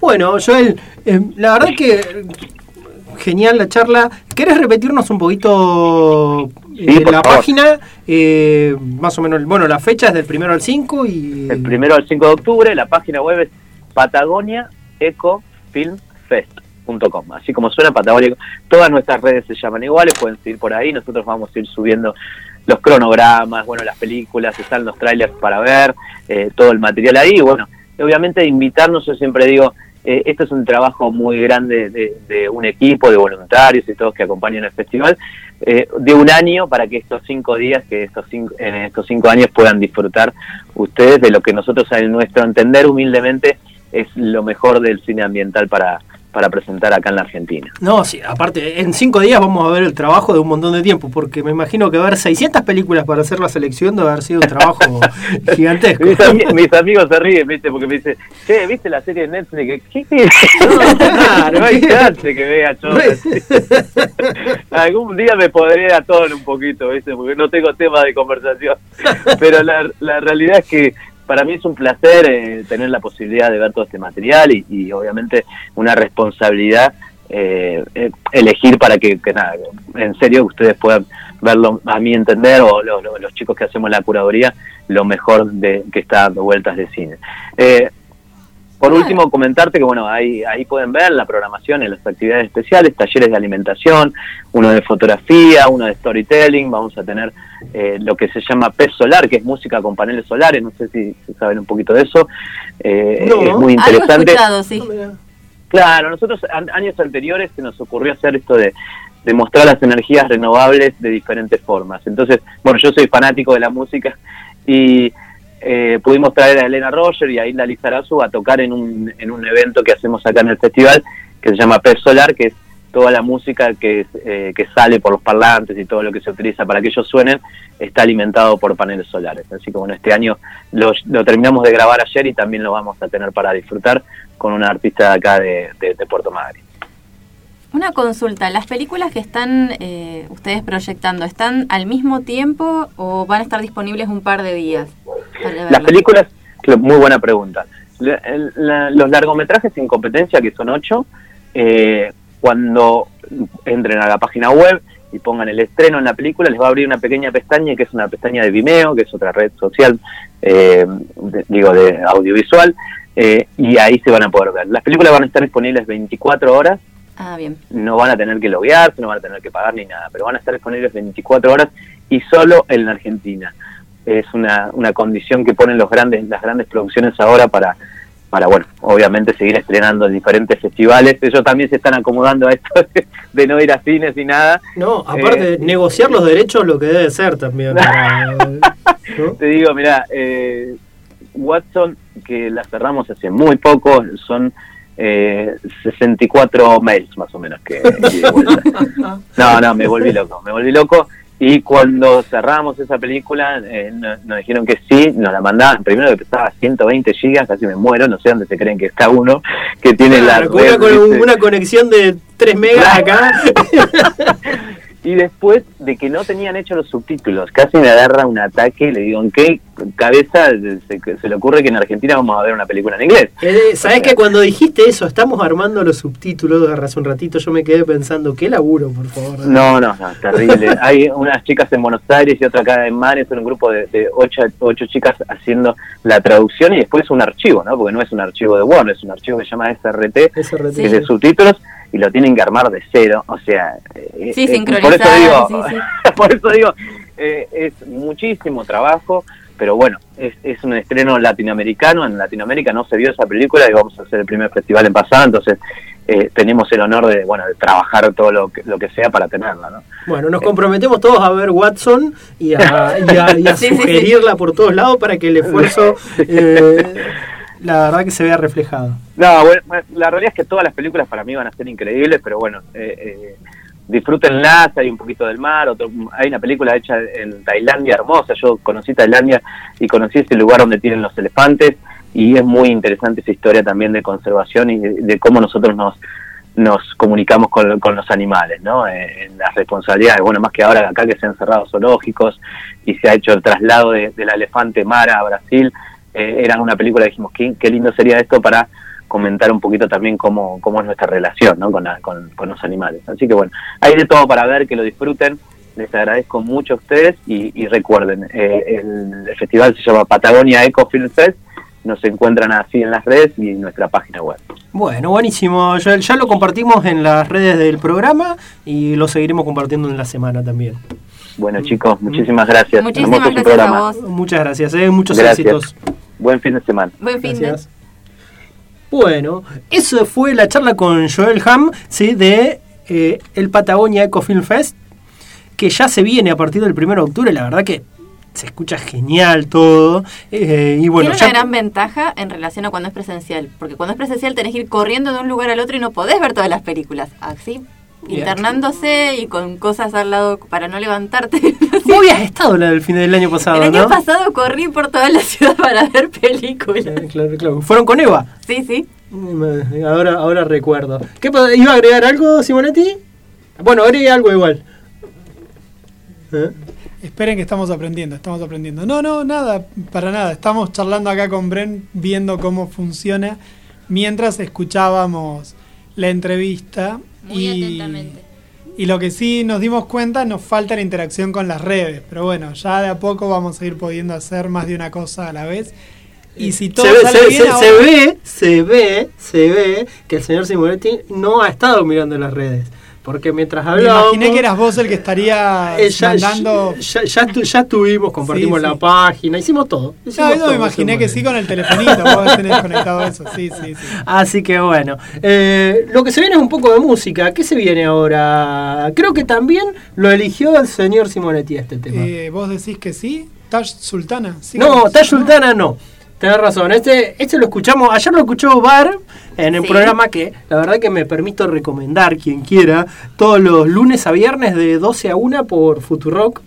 Bueno, Joel, eh, la verdad que genial la charla. ¿Querés repetirnos un poquito eh, Sí, la favor. página? Eh, más o menos, bueno, la fecha es del primero al 5 y... El primero al 5 de octubre, la página web es Así como suena Patagonia, todas nuestras redes se llaman iguales, pueden seguir por ahí. Nosotros vamos a ir subiendo los cronogramas, bueno, las películas, están los trailers para ver, eh, todo el material ahí. Bueno, obviamente invitarnos, yo siempre digo, eh, esto es un trabajo muy grande de, de un equipo de voluntarios y todos que acompañan el festival, eh, de un año para que estos cinco días, que estos cinco, en estos cinco años puedan disfrutar ustedes de lo que nosotros, en nuestro entender humildemente, es lo mejor del cine ambiental para, para presentar acá en la Argentina. No, sí, aparte, en cinco días vamos a ver el trabajo de un montón de tiempo, porque me imagino que ver 600 películas para hacer la selección debe haber sido un trabajo gigantesco. Mis, ami- mis amigos se ríen, ¿viste? Porque me dicen, che, ¿viste la serie de Netflix? ¿Qué? qué? claro, no hay chance que vea yo. Algún día me podré a todo un poquito, ¿viste? Porque no tengo tema de conversación. Pero la, la realidad es que para mí es un placer eh, tener la posibilidad de ver todo este material y, y obviamente una responsabilidad eh, eh, elegir para que, que nada, en serio ustedes puedan verlo, a mi entender, o lo- lo- los chicos que hacemos la curaduría, lo mejor de que está dando vueltas de cine. Eh, por último, comentarte que bueno, ahí, ahí pueden ver la programación en las actividades especiales, talleres de alimentación, uno de fotografía, uno de storytelling, vamos a tener eh, lo que se llama PES solar, que es música con paneles solares, no sé si, si saben un poquito de eso, Eh, No. es muy interesante. sí. Claro, nosotros an- años anteriores se nos ocurrió hacer esto de, de mostrar las energías renovables de diferentes formas. Entonces, bueno, yo soy fanático de la música y eh, pudimos traer a Elena Roger y a Isla Lizarazu a tocar en un, en un evento que hacemos acá en el festival que se llama Pez Solar, que es toda la música que, eh, que sale por los parlantes y todo lo que se utiliza para que ellos suenen está alimentado por paneles solares. Así que bueno, este año lo, lo terminamos de grabar ayer y también lo vamos a tener para disfrutar con una artista de acá de, de- de Puerto Madryn. Una consulta, ¿las películas que están eh, ustedes proyectando están al mismo tiempo o van a estar disponibles un par de días? Las películas, muy buena pregunta. La- el- la- los largometrajes en competencia, que son ocho, eh, cuando entren a la página web y pongan el estreno en la película, les va a abrir una pequeña pestaña que es una pestaña de Vimeo, que es otra red social, eh, de- digo, de audiovisual, eh, y ahí se van a poder ver. Las películas van a estar disponibles 24 horas Ah, bien. no van a tener que loguearse, no van a tener que pagar ni nada, pero van a estar disponibles 24 horas y solo en la Argentina. Es una, una condición que ponen los grandes, las grandes producciones ahora para, para, bueno, obviamente seguir estrenando en diferentes festivales. Ellos también se están acomodando a esto de, de no ir a cines y nada. No, aparte, Eh, negociar los derechos lo que debe ser también. para- ¿no? Te digo, mira, eh, Watson, que la cerramos hace muy poco, son eh, 64 mails más o menos que, que. No, no, me volví loco, me volví loco. Y cuando cerramos esa película, eh, no- nos, dijeron que sí, nos la mandaban. Primero que pesaba 120 gigas, casi me muero, no sé dónde se creen que está uno que tiene la. Una, con una conexión de 3 megas acá. Y después de que no tenían hechos los subtítulos, casi me agarra un ataque y le digo, ¿en qué cabeza se, se le ocurre que en Argentina vamos a ver una película en inglés? Eh, ¿Sabés que cuando dijiste eso, estamos armando los subtítulos, hace un ratito yo me quedé pensando, qué laburo, por favor. No, no, no, terrible. Hay unas chicas en Buenos Aires y otra acá en Mares, son un grupo de, de ocho, ocho chicas haciendo la traducción y después un archivo, ¿no? Porque no es un archivo de Word, es un archivo que se llama SRT, SRT. que es de subtítulos, y lo tienen que armar de cero, o sea... eh, Sí, eh, Por eso digo, sí, por eso digo eh, es muchísimo trabajo, pero bueno, es, es un estreno latinoamericano, en Latinoamérica no se vio esa película y vamos a hacer el primer festival en pasada, entonces eh, tenemos el honor de, bueno, de trabajar todo lo que, lo que sea para tenerla, ¿no? Bueno, nos comprometemos todos a ver Watson y a, y a- y a Sí, sí, sí. sugerirla por todos lados para que el esfuerzo, eh, la verdad, que se vea reflejado. No, bueno, la realidad es que todas las películas para mí van a ser increíbles, pero bueno, eh, eh, disfrútenlas, hay un poquito del mar, otro, hay una película hecha en Tailandia hermosa, yo conocí Tailandia y conocí ese lugar donde tienen los elefantes y es muy interesante esa historia también de conservación y de, cómo nosotros nos nos comunicamos con, con los animales, ¿no? Eh, las responsabilidades, bueno, más que ahora acá que se han cerrado zoológicos y se ha hecho el traslado de, del elefante Mara a Brasil, eh, era una película, dijimos, qué, qué lindo sería esto para comentar un poquito también cómo, cómo es nuestra relación ¿no? con, la- con, con los animales. Así que bueno, hay de todo para ver, que lo disfruten. Les agradezco mucho a ustedes y, y recuerden, eh, el, el festival se llama Patagonia Eco Film Fest. Nos encuentran así en las redes y en nuestra página web. Bueno, buenísimo. Joel. Ya lo compartimos en las redes del programa y lo seguiremos compartiendo en la semana también. Bueno chicos, muchísimas gracias. Muchísimas gracias a programa. vos. Muchas gracias, eh, muchos Gracias. éxitos. Buen fin de semana. Buen fin de. Gracias. Bueno, eso fue la charla con Joel Ham, ¿sí? de eh, el Patagonia Eco Film Fest, que ya se viene a partir del 1 de octubre. La verdad que se escucha genial todo. eh, y bueno, Tiene ya- una gran ventaja en relación a cuando es presencial, porque cuando es presencial tenés que ir corriendo de un lugar al otro y no podés ver todas las películas. Así. Internándose y con cosas al lado para no levantarte. Vos habías estado la del fin del año pasado, El año ¿no? pasado corrí por toda la ciudad para ver películas. Claro, claro, claro. Fueron con Eva. Sí, sí. Mm, Ahora, ahora recuerdo. ¿Qué iba a agregar algo, Simonetti? Bueno, agregué algo igual. ¿Eh? Esperen que estamos aprendiendo, estamos aprendiendo. No, no, nada, para nada. Estamos charlando acá con Bren, viendo cómo funciona, mientras escuchábamos la entrevista. Muy y, atentamente. Y lo que sí nos dimos cuenta, nos falta la interacción con las redes. Pero bueno, ya de a poco vamos a ir pudiendo hacer más de una cosa a la vez. Y si todo se, ve, sale se- bien se- ahora- se ve, se ve, se ve que el señor Simonetti no ha estado mirando las redes. Porque mientras Me hablábamos... imaginé que eras vos el que estaría eh, ya, mandando... ya, ya, estuvimos, compartimos Sí, la página, hicimos todo. No, hicimos yo todo, me imaginé que sí con el telefonito, vos tenés conectado eso, sí, sí, sí. Así que bueno, eh, lo que se viene es un poco de música. ¿Qué se viene ahora? Creo que también lo eligió el señor Simonetti este tema. Eh, ¿Vos decís que sí? ¿Tash Sultana? Sí, no, ¿no? Tash Sultana no. Tenés razón. Este, este lo escuchamos, ayer lo escuchó Bar en el Sí. programa que la verdad que me permito recomendar quien quiera. Todos los lunes a viernes de 12 a 1 por Futurock.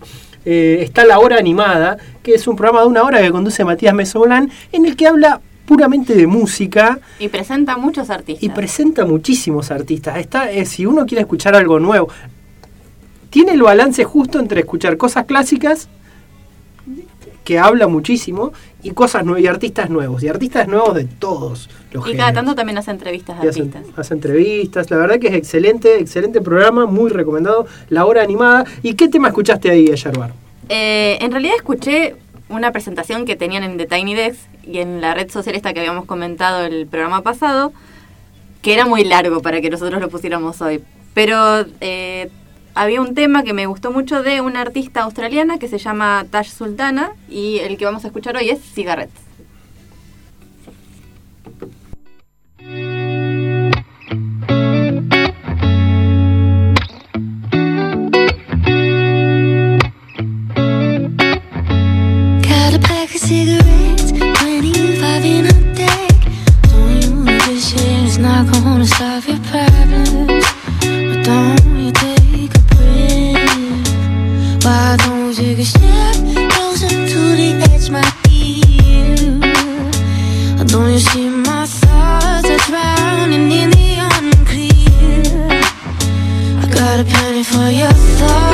Eh, está La Hora Animada, que es un programa de una hora que conduce Matías Mesolán, en el que habla puramente de música Y presenta muchos artistas. y presenta muchísimos artistas. Está, eh, si uno quiere escuchar algo nuevo, tiene el balance justo entre escuchar cosas clásicas, que habla muchísimo, y cosas nuevas, y artistas nuevos, y artistas nuevos de todos los y cada géneros. tanto también hace entrevistas Y hace, artistas. hace entrevistas, la verdad que es excelente, excelente programa, muy recomendado, La Hora Animada. ¿Y qué tema escuchaste ahí ayer, Bar? Eh, en realidad escuché una presentación que tenían en The Tiny Desk y en la red social esta que habíamos comentado el programa pasado, que era muy largo para que nosotros lo pusiéramos hoy. Pero eh, había un tema que me gustó mucho de una artista australiana que se llama Tash Sultana y el que vamos a escuchar hoy es Cigarettes. Got a pack of cigarettes, 25 in a deck. Don't you this shit is not gonna solve your. Why don't take a step closer to the edge, my? Don't you see my thoughts are drowning in the unclear? I got a penny for your thoughts.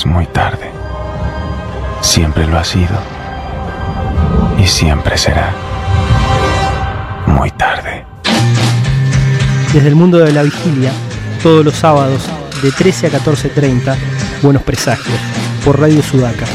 es muy tarde. Siempre lo ha sido y siempre será muy tarde. Desde el mundo de la vigilia, todos los sábados de 13 a 14.30, Buenos Presagios, por Radio Sudaca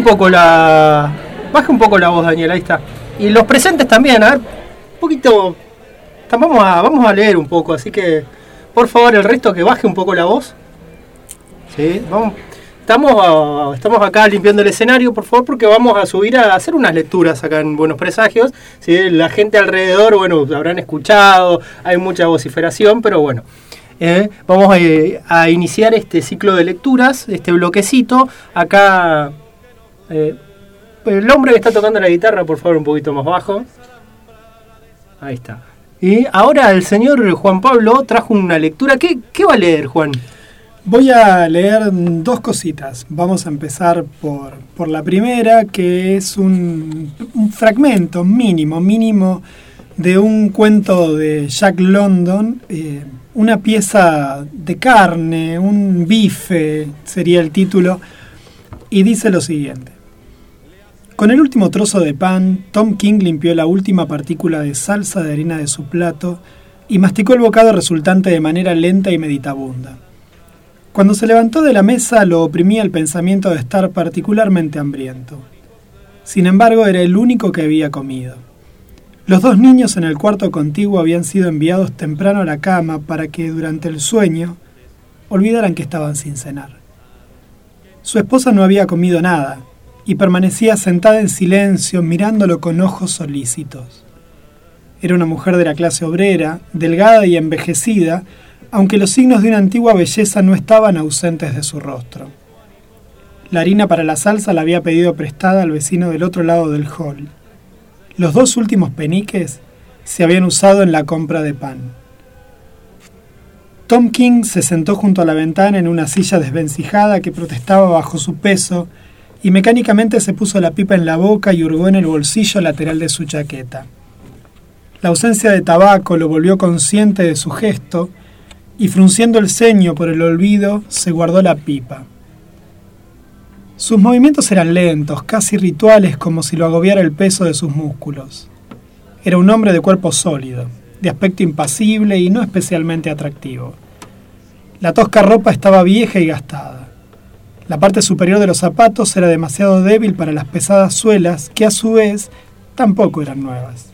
un, poco la. Baje un poco la voz, Daniel, ahí está. Y los presentes también, un poquito. Vamos a, vamos a leer un poco, así que por favor el resto que baje un poco la voz. Sí, vamos. Estamos, estamos acá limpiando el escenario, por favor, porque vamos a subir a hacer unas lecturas acá en Buenos Presagios. ¿sí? La gente alrededor, bueno, habrán escuchado, hay mucha vociferación, pero bueno. eh, vamos a, a iniciar este ciclo de lecturas, este bloquecito. Acá, eh, el hombre que está tocando la guitarra, por favor, un poquito más bajo. Ahí está. Y ahora el señor Juan Pablo trajo una lectura. ¿Qué, va a leer, Juan? Voy a leer dos cositas. Vamos a empezar por, por la primera, que es un, un fragmento mínimo, mínimo de un cuento de Jack London, eh, una pieza de carne, un bife sería el título, y dice lo siguiente. Con el último trozo de pan, Tom King limpió la última partícula de salsa de harina de su plato y masticó el bocado resultante de manera lenta y meditabunda. Cuando se levantó de la mesa lo oprimía el pensamiento de estar particularmente hambriento. Sin embargo, era el único que había comido. Los dos niños en el cuarto contiguo habían sido enviados temprano a la cama para que durante el sueño olvidaran que estaban sin cenar. Su esposa no había comido nada y permanecía sentada en silencio mirándolo con ojos solícitos. Era una mujer de la clase obrera, delgada y envejecida, aunque los signos de una antigua belleza no estaban ausentes de su rostro. La harina para la salsa la había pedido prestada al vecino del otro lado del hall. Los dos últimos peniques se habían usado en la compra de pan. Tom King se sentó junto a la ventana en una silla desvencijada que protestaba bajo su peso y mecánicamente se puso la pipa en la boca y hurgó en el bolsillo lateral de su chaqueta. La ausencia de tabaco lo volvió consciente de su gesto y frunciendo el ceño por el olvido, se guardó la pipa. Sus movimientos eran lentos, casi rituales, como si lo agobiara el peso de sus músculos. Era un hombre de cuerpo sólido, de aspecto impasible y no especialmente atractivo. La tosca ropa estaba vieja y gastada. La parte superior de los zapatos era demasiado débil para las pesadas suelas, que a su vez tampoco eran nuevas.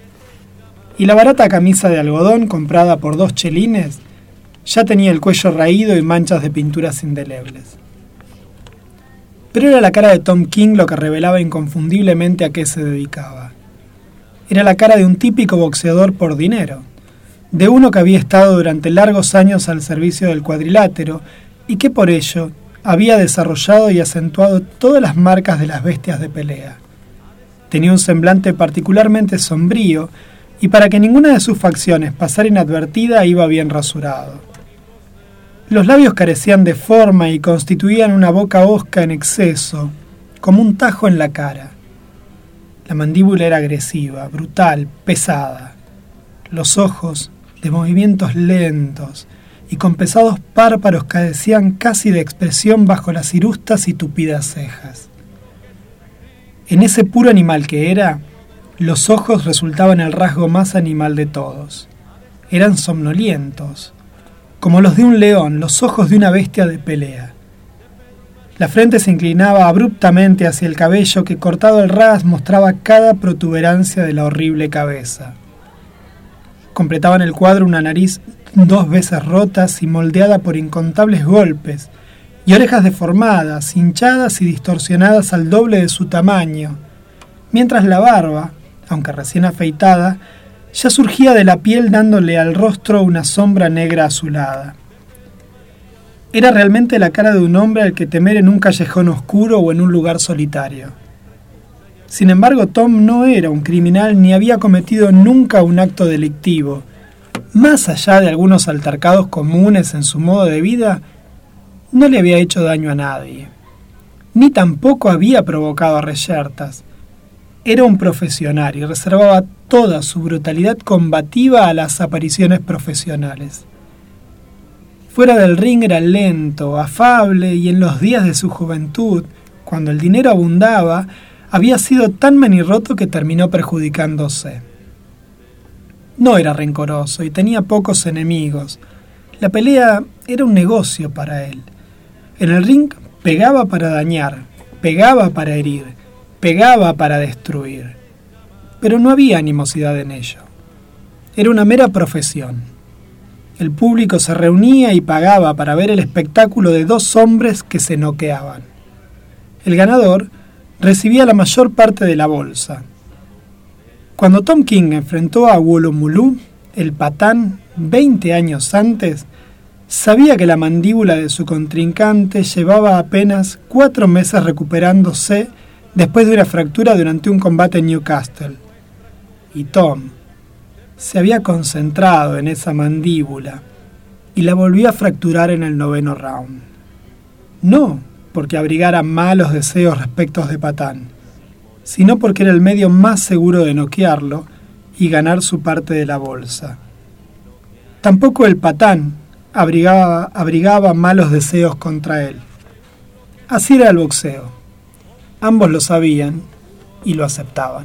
Y la barata camisa de algodón comprada por dos chelines ya tenía el cuello raído y manchas de pinturas indelebles. Pero era la cara de Tom King lo que revelaba inconfundiblemente a qué se dedicaba. Era la cara de un típico boxeador por dinero, de uno que había estado durante largos años al servicio del cuadrilátero y que por ello había desarrollado y acentuado todas las marcas de las bestias de pelea. Tenía un semblante particularmente sombrío y para que ninguna de sus facciones pasara inadvertida iba bien rasurado. Los labios carecían de forma y constituían una boca hosca en exceso, como un tajo en la cara. La mandíbula era agresiva, brutal, pesada. Los ojos, de movimientos lentos y con pesados párpados carecían casi de expresión bajo las irustas y tupidas cejas. En ese puro animal que era, los ojos resultaban el rasgo más animal de todos. Eran somnolientos, como los de un león, los ojos de una bestia de pelea. La frente se inclinaba abruptamente hacia el cabello que cortado el ras mostraba cada protuberancia de la horrible cabeza. Completaban el cuadro una nariz dos veces rotas y moldeada por incontables golpes, y orejas deformadas, hinchadas y distorsionadas al doble de su tamaño, mientras la barba, aunque recién afeitada, ya surgía de la piel dándole al rostro una sombra negra azulada. Era realmente la cara de un hombre al que temer en un callejón oscuro o en un lugar solitario. Sin embargo, Tom no era un criminal ni había cometido nunca un acto delictivo. Más allá de algunos altercados comunes en su modo de vida, no le había hecho daño a nadie. Ni tampoco había provocado reyertas. Era un profesional y reservaba toda su brutalidad combativa a las apariciones profesionales. Fuera del ring era lento, afable y en los días de su juventud, cuando el dinero abundaba, había sido tan manirroto que terminó perjudicándose. No era rencoroso y tenía pocos enemigos. La pelea era un negocio para él. En el ring pegaba para dañar, pegaba para herir, pegaba para destruir. Pero no había animosidad en ello. Era una mera profesión. El público se reunía y pagaba para ver el espectáculo de dos hombres que se noqueaban. El ganador recibía la mayor parte de la bolsa. Cuando Tom King enfrentó a Wolomulu, el patán, 20 años antes, sabía que la mandíbula de su contrincante llevaba apenas cuatro meses recuperándose después de una fractura durante un combate en Newcastle. Y Tom se había concentrado en esa mandíbula y la volvió a fracturar en el noveno round. No porque abrigara malos deseos respecto de Patán, sino porque era el medio más seguro de noquearlo y ganar su parte de la bolsa. Tampoco el Patán abrigaba, malos deseos contra él. Así era el boxeo. Ambos lo sabían y lo aceptaban.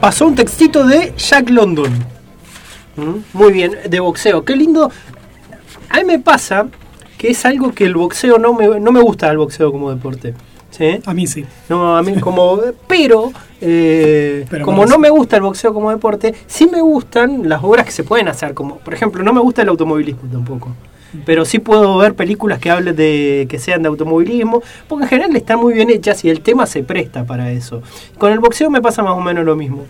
Pasó un textito de Jack London. ¿Mm? Muy bien, de boxeo. Qué lindo. A mí me pasa que es algo que el boxeo no me, no me gusta el boxeo como deporte. ¿sí? A mí sí. No, a mí como... Pero, eh, Pero como no me gusta el boxeo como deporte, sí me gustan las obras que se pueden hacer. Como, por ejemplo, no me gusta el automovilismo tampoco. Pero sí puedo ver películas que hablen de que sean de automovilismo, porque en general están muy bien hechas y el tema se presta para eso. Con el boxeo me pasa más o menos lo mismo.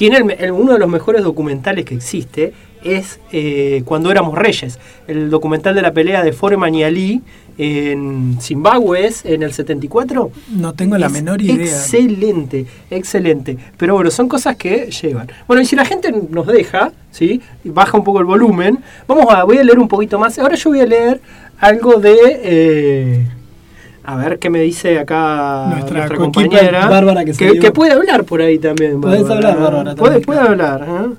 Tiene el me- el- uno de los mejores documentales que existe es eh, Cuando éramos reyes, el documental de la pelea de Foreman y Ali en Zimbabue es en el 74. No tengo la Es menor idea. Excelente, excelente. Pero bueno, son cosas que llevan. Bueno, y si la gente nos deja, ¿sí? Baja un poco el volumen, vamos a, voy a leer un poquito más. Ahora yo voy a leer algo de... eh, a ver qué me dice acá Nuestra nuestra, compañera. Bárbara que que, que puede hablar por ahí también. Podés hablar, Bárbara, Puede, puede hablar. ¿eh?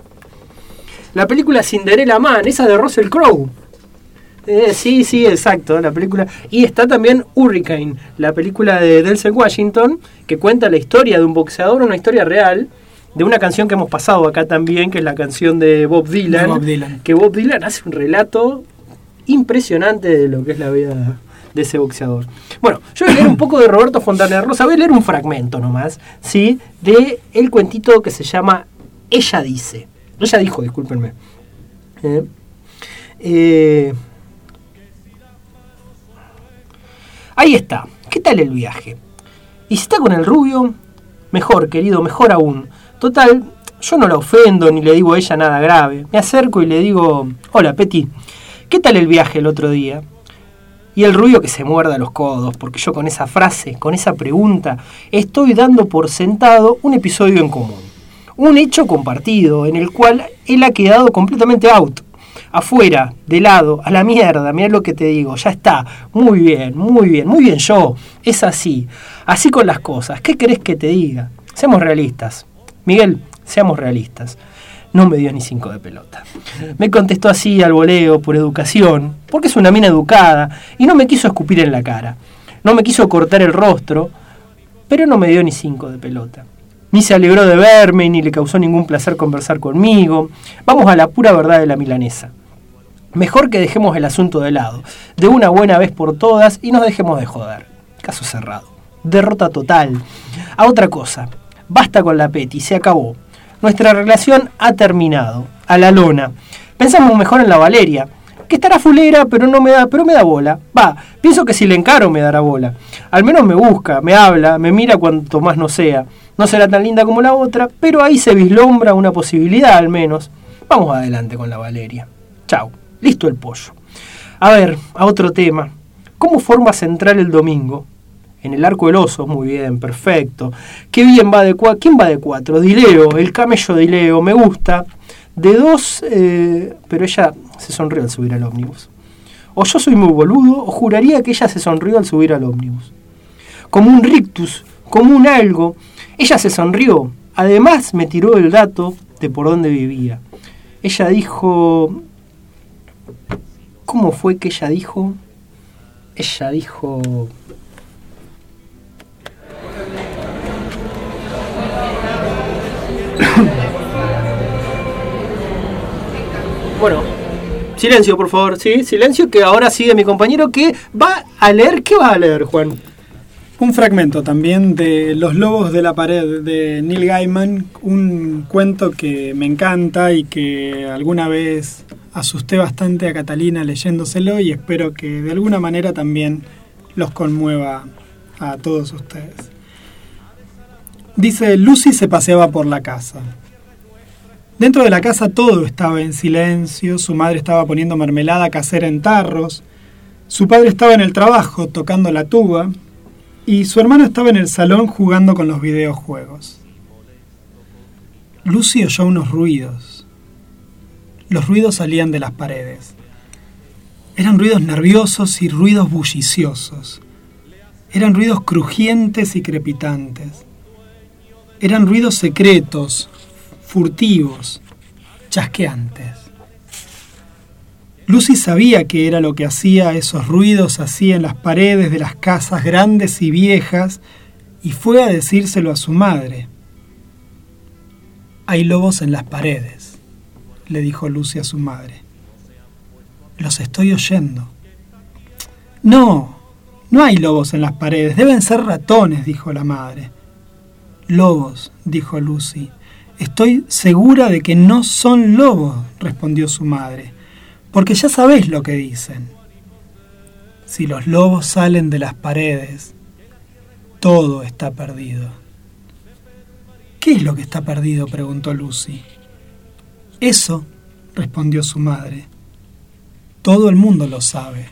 La película Cinderella Man, esa de Russell Crowe. Eh, sí, sí, exacto, la película. Y está también Hurricane, la película de Denzel Washington, que cuenta la historia de un boxeador, una historia real, de una canción que hemos pasado acá también, que es la canción de Bob Dylan. De Bob Dylan. Que Bob Dylan hace un relato impresionante de lo que es la vida de ese boxeador. Bueno, yo voy a leer un poco de Roberto Fontana Rosa, voy a leer un fragmento nomás, ¿sí? De el cuentito que se llama Ella dice. Ella dijo, discúlpenme. Eh, eh, ahí está. ¿Qué tal el viaje? Y si está con el rubio, mejor, querido, mejor aún. Total, yo no la ofendo ni le digo a ella nada grave. Me acerco y le digo, hola, Peti, ¿qué tal el viaje el otro día? Y el rubio que se muerda los codos, porque yo con esa frase, con esa pregunta, estoy dando por sentado un episodio en común. Un hecho compartido en el cual él ha quedado completamente out. Afuera, de lado, a la mierda, mira lo que te digo, ya está. Muy bien, muy bien, muy bien yo. Es así. Así con las cosas. ¿Qué querés que te diga? Seamos realistas. Miguel, seamos realistas. No me dio ni cinco de pelota. Me contestó así al voleo por educación, porque es una mina educada, y no me quiso escupir en la cara. No me quiso cortar el rostro, pero no me dio ni cinco de pelota. Ni se alegró de verme, ni le causó ningún placer conversar conmigo. Vamos a la pura verdad de la milanesa. Mejor que dejemos el asunto de lado, de una buena vez por todas, y nos dejemos de joder. Caso cerrado. Derrota total. A otra cosa. Basta con la Peti, se acabó. Nuestra relación ha terminado. A la lona. Pensamos mejor en la Valeria, que estará fulera, pero no me da, pero me da bola. Va, pienso que si le encaro me dará bola. Al menos me busca, me habla, me mira cuanto más no sea. No será tan linda como la otra, pero ahí se vislumbra una posibilidad al menos. Vamos adelante con la Valeria. Chau. Listo el pollo. A ver, a otro tema. ¿Cómo forma central el domingo? En el arco del oso, muy bien, perfecto. Qué bien va de cuatro. ¿Quién va de cuatro? Dileo, el camello Dileo, me gusta. De dos, eh, pero ella se sonrió al subir al ómnibus. O yo soy muy boludo, o juraría que ella se sonrió al subir al ómnibus. Como un rictus, como un algo. Ella se sonrió. Además me tiró el dato de por dónde vivía. Ella dijo... ¿Cómo fue que ella dijo? Ella dijo... bueno, silencio por favor, sí, silencio que ahora sigue mi compañero que va a leer, ¿qué va a leer Juan? Un fragmento también de Los Lobos de la Pared de Neil Gaiman, un cuento que me encanta y que alguna vez asusté bastante a Catalina leyéndoselo y espero que de alguna manera también los conmueva a todos ustedes. Dice, Lucy se paseaba por la casa. Dentro de la casa todo estaba en silencio, su madre estaba poniendo mermelada casera en tarros, su padre estaba en el trabajo tocando la tuba y su hermano estaba en el salón jugando con los videojuegos. Lucy oyó unos ruidos. Los ruidos salían de las paredes. Eran ruidos nerviosos y ruidos bulliciosos. Eran ruidos crujientes y crepitantes. Eran ruidos secretos, furtivos, chasqueantes. Lucy sabía que era lo que hacía esos ruidos así en las paredes de las casas grandes y viejas y fue a decírselo a su madre. Hay lobos en las paredes, le dijo Lucy a su madre. Los estoy oyendo. No, no hay lobos en las paredes, deben ser ratones, dijo la madre. Lobos, dijo Lucy. Estoy segura de que no son lobos, respondió su madre, porque ya sabéis lo que dicen. Si los lobos salen de las paredes, todo está perdido. ¿Qué es lo que está perdido? preguntó Lucy. Eso, respondió su madre. Todo el mundo lo sabe.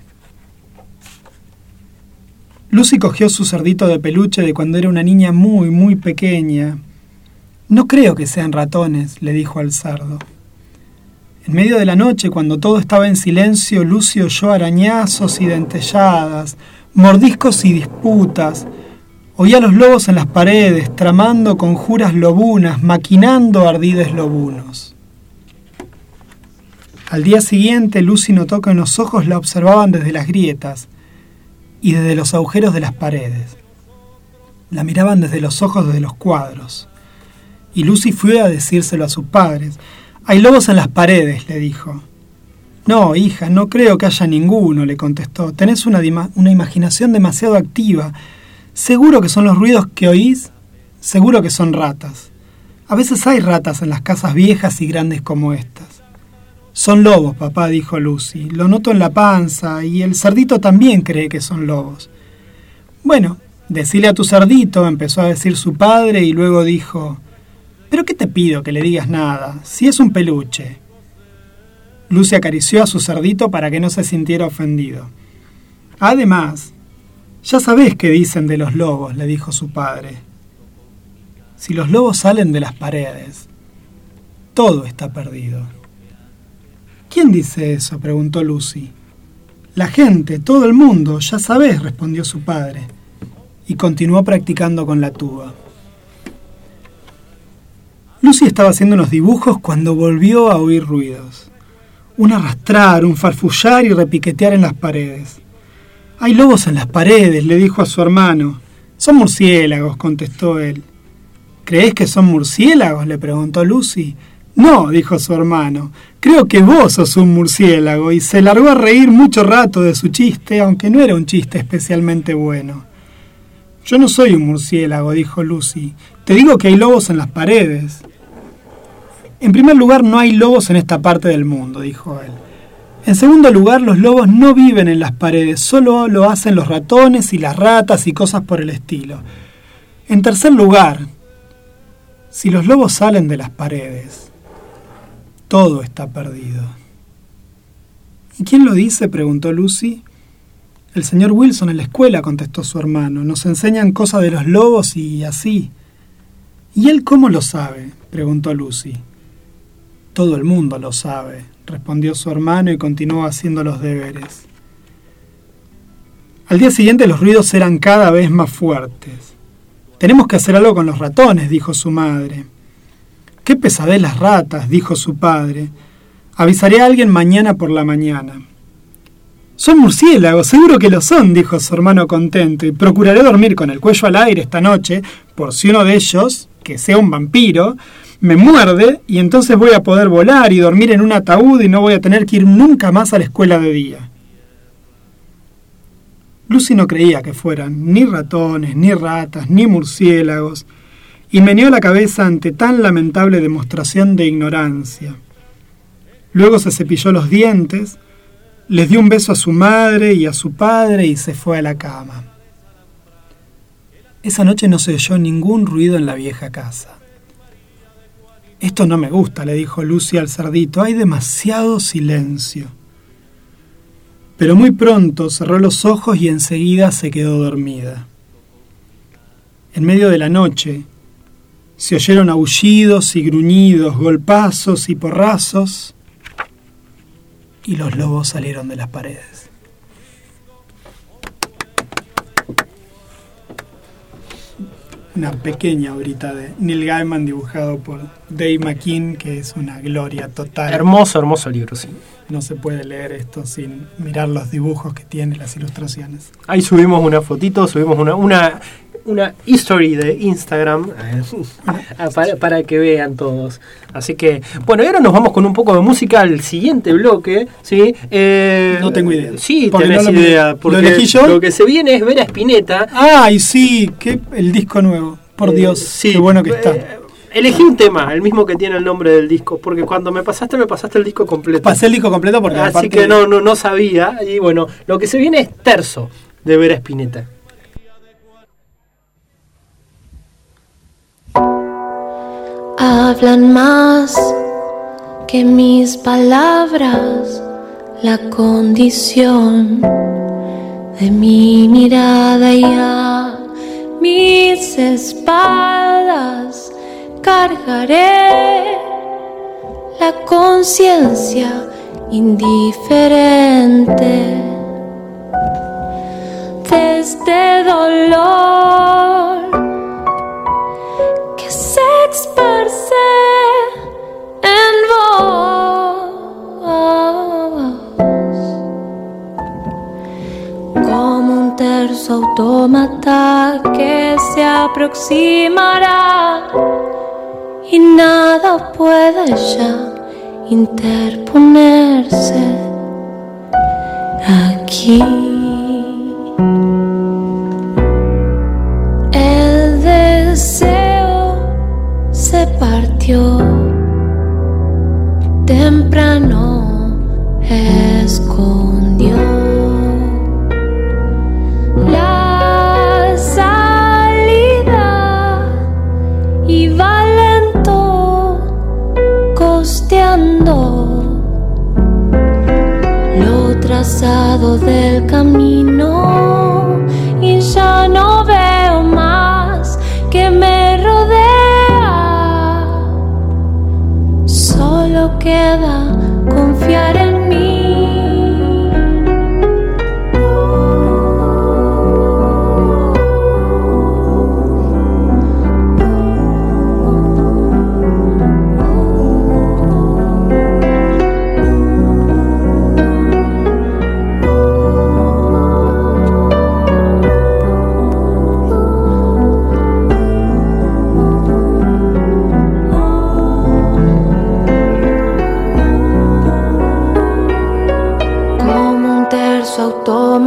Lucy cogió su cerdito de peluche de cuando era una niña muy, muy pequeña. No creo que sean ratones, le dijo al cerdo. En medio de la noche, cuando todo estaba en silencio, Lucy oyó arañazos y dentelladas, mordiscos y disputas. Oía los lobos en las paredes, tramando conjuras lobunas, maquinando ardides lobunos. Al día siguiente, Lucy notó que los ojos la observaban desde las grietas y desde los agujeros de las paredes. La miraban desde los ojos de los cuadros. Y Lucy fue a decírselo a sus padres. Hay lobos en las paredes, le dijo. No, hija, no creo que haya ninguno, le contestó. Tenés una, una imaginación demasiado activa. Seguro que son los ruidos que oís, seguro que son ratas. A veces hay ratas en las casas viejas y grandes como estas. Son lobos, papá, dijo Lucy. Lo noto en la panza y el cerdito también cree que son lobos. Bueno, decile a tu cerdito, empezó a decir su padre y luego dijo, ¿pero qué te pido que le digas nada? Si es un peluche. Lucy acarició a su cerdito para que no se sintiera ofendido. Además, ya sabés qué dicen de los lobos, le dijo su padre. Si los lobos salen de las paredes, todo está perdido. ¿Quién dice eso? preguntó Lucy. La gente, todo el mundo, ya sabés, respondió su padre, y continuó practicando con la tuba. Lucy estaba haciendo unos dibujos cuando volvió a oír ruidos. Un arrastrar, un farfullar y repiquetear en las paredes. Hay lobos en las paredes, le dijo a su hermano. Son murciélagos, contestó él. ¿Crees que son murciélagos? le preguntó Lucy. No, dijo su hermano. Creo que vos sos un murciélago y se largó a reír mucho rato de su chiste, aunque no era un chiste especialmente bueno. Yo no soy un murciélago, dijo Lucy. Te digo que hay lobos en las paredes. En primer lugar, no hay lobos en esta parte del mundo, dijo él. En segundo lugar, los lobos no viven en las paredes, solo lo hacen los ratones y las ratas y cosas por el estilo. En tercer lugar, si los lobos salen de las paredes, todo está perdido. ¿Y quién lo dice? preguntó Lucy. El señor Wilson en la escuela, contestó su hermano. Nos enseñan cosas de los lobos y así. ¿Y él cómo lo sabe? preguntó Lucy. Todo el mundo lo sabe, respondió su hermano y continuó haciendo los deberes. Al día siguiente los ruidos eran cada vez más fuertes. Tenemos que hacer algo con los ratones, dijo su madre. Qué pesadez las ratas, dijo su padre. Avisaré a alguien mañana por la mañana. Son murciélagos, seguro que lo son, dijo su hermano contento, y procuraré dormir con el cuello al aire esta noche, por si uno de ellos, que sea un vampiro, me muerde y entonces voy a poder volar y dormir en un ataúd y no voy a tener que ir nunca más a la escuela de día. Lucy no creía que fueran ni ratones, ni ratas, ni murciélagos, y meneó la cabeza ante tan lamentable demostración de ignorancia. Luego se cepilló los dientes, les dio un beso a su madre y a su padre y se fue a la cama. Esa noche no se oyó ningún ruido en la vieja casa. Esto no me gusta, le dijo Lucy al cerdito, hay demasiado silencio. Pero muy pronto cerró los ojos y enseguida se quedó dormida. En medio de la noche se oyeron aullidos y gruñidos, golpazos y porrazos, y los lobos salieron de las paredes. Una pequeña obrita de Neil Gaiman dibujado por Dave McKean, que es una gloria total. Hermoso, hermoso libro, sí. No se puede leer esto sin mirar los dibujos que tiene, las ilustraciones. Ahí subimos una fotito, subimos una, una, una history de Instagram ah, para, para que vean todos. Así que, bueno, y ahora nos vamos con un poco de música al siguiente bloque. ¿sí? Eh, No tengo idea. Sí, Porque tenés no lo- idea. ¿lo Porque elegí yo? Lo que se viene es Vera Spinetta. ¡Ay, sí! qué, el disco nuevo. Por Eh, Dios, sí, qué bueno que está. eh, elegí un tema, el mismo que tiene el nombre del disco, porque cuando me pasaste, me pasaste el disco completo. Pasé el disco completo porque Así que no, no, no sabía. Y bueno, lo que se viene es terzo de Vera Spinetta. Hablan más que mis palabras, la condición de mi mirada y a mis espaldas cargaré la conciencia indiferente. De este dolor autómata que se aproximará y nada puede ya interponerse aquí. El deseo se partió. Temprano, escondió. La salida y lento costeando lo trazado del camino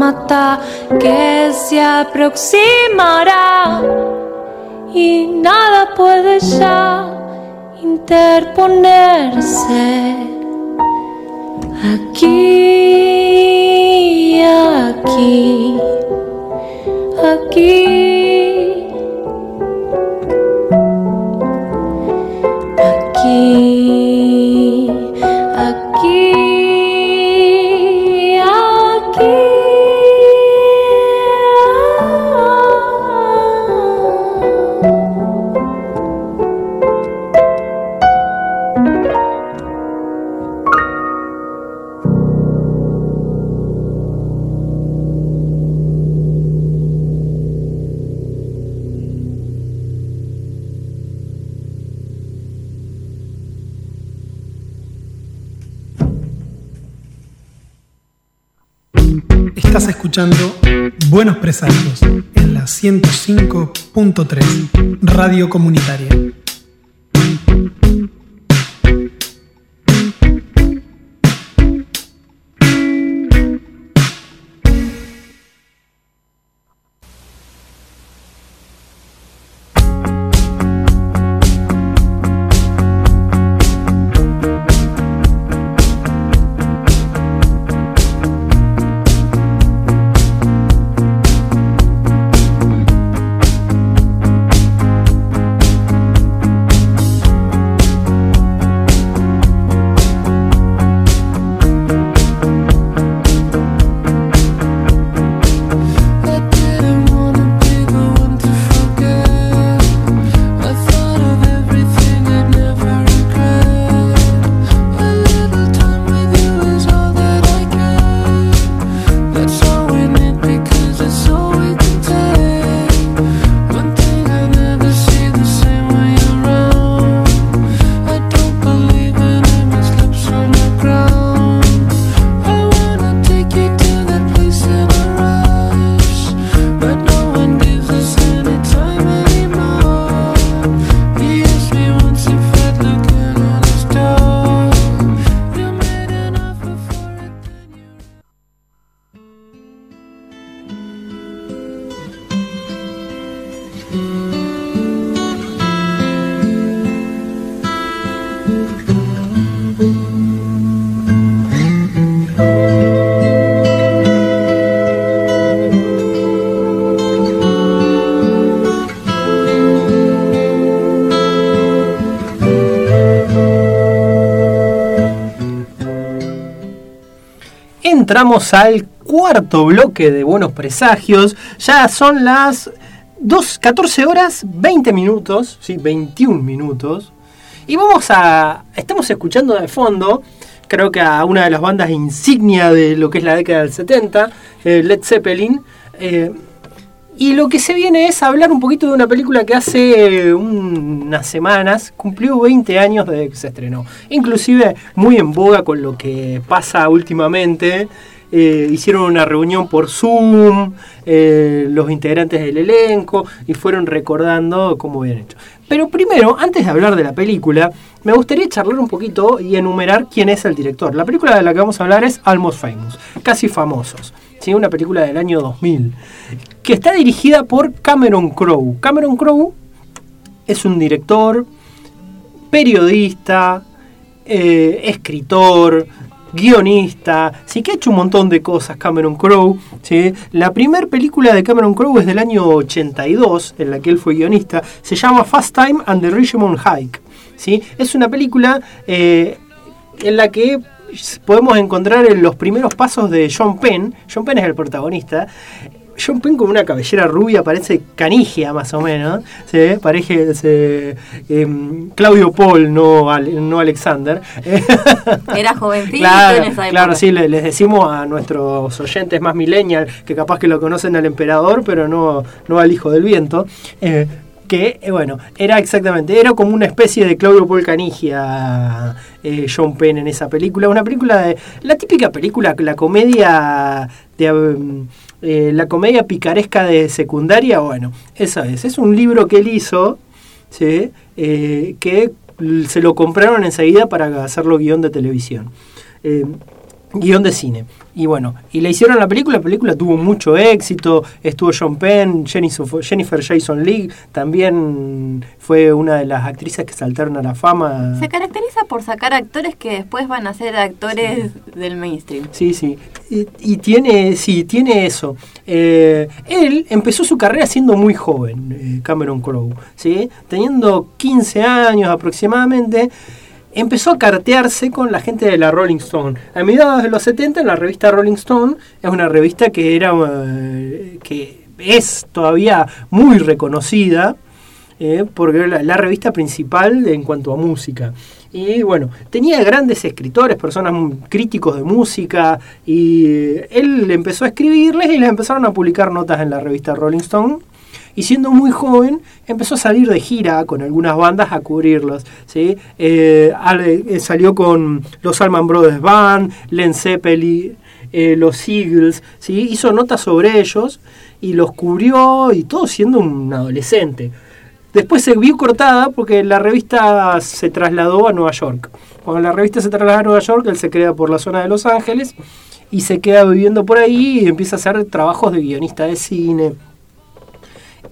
autómata que se aproximará y nada puede ya interponerse aquí, aquí, aquí. Estás escuchando Buenos Presagios en la 105.3 Radio Comunitaria. Entramos al cuarto bloque de Buenos Presagios. Ya son las 2, 14 horas 20 minutos, sí, 21 minutos. Y vamos a. Estamos escuchando de fondo, creo que a una de las bandas insignia de lo que es la década del 70, eh, Led Zeppelin. Eh, y lo que se viene es hablar un poquito de una película que hace eh, unas semanas cumplió 20 años desde que se estrenó. Inclusive muy en boga con lo que pasa últimamente. Eh, hicieron una reunión por Zoom, eh, los integrantes del elenco, y fueron recordando cómo habían hecho. Pero primero, antes de hablar de la película, me gustaría charlar un poquito y enumerar quién es el director. La película de la que vamos a hablar es Almost Famous, Casi Famosos. ¿Sí? Una película del año 2000, que está dirigida por Cameron Crowe. Cameron Crowe es un director, periodista, eh, escritor, guionista, sí que ha hecho un montón de cosas Cameron Crowe. ¿sí? La primera película de Cameron Crowe es del año 82, en la que él fue guionista, se llama Fast Time and the Richmond Hike. ¿sí? Es una película eh, en la que podemos encontrar en los primeros pasos de John Penn. John Penn es el protagonista. John Penn con una cabellera rubia, parece canigia más o menos. ¿sí? Parece se- em, Claudio Paul, no, no Alexander. Era jovencito Claro, en esa época. claro, sí, le- les decimos a nuestros oyentes más millennial que capaz que lo conocen al emperador, pero no, no al hijo del viento. eh, que, eh, bueno, era exactamente, era como una especie de Claudio Paul Canigia, eh, John Penn en esa película. Una película de. La típica película, la comedia de. um, eh, la comedia picaresca de secundaria, bueno, esa es. Es un libro que él hizo, ¿sí? Que se lo compraron enseguida para hacerlo guion de televisión. Eh, guion de cine. Y bueno, y le hicieron la película, la película tuvo mucho éxito, estuvo John Penn, Jennifer, Jennifer Jason Leigh, también fue una de las actrices que saltaron a la fama. Se caracteriza por sacar actores que después van a ser actores del mainstream. Sí, sí. Y, y tiene, sí, tiene eso. Eh, él empezó su carrera siendo muy joven, eh, Cameron Crowe, ¿sí? Teniendo 15 años aproximadamente, empezó a cartearse con la gente de la Rolling Stone. A mediados de los 70, la revista Rolling Stone es una revista que era eh, que es todavía muy reconocida eh, porque la, la revista principal en cuanto a música. Y bueno, tenía grandes escritores, personas críticos de música, y él empezó a escribirles y les empezaron a publicar notas en la revista Rolling Stone. Y siendo muy joven empezó a salir de gira con algunas bandas a cubrirlos. ¿sí? Eh, eh, salió con los Allman Brothers Band, Len Zeppelin, eh, los Eagles, ¿sí? hizo notas sobre ellos y los cubrió y todo siendo un adolescente. Después se vio cortada porque la revista se trasladó a Nueva York. Cuando la revista se traslada a Nueva York, él se queda por la zona de Los Ángeles y se queda viviendo por ahí y empieza a hacer trabajos de guionista de cine.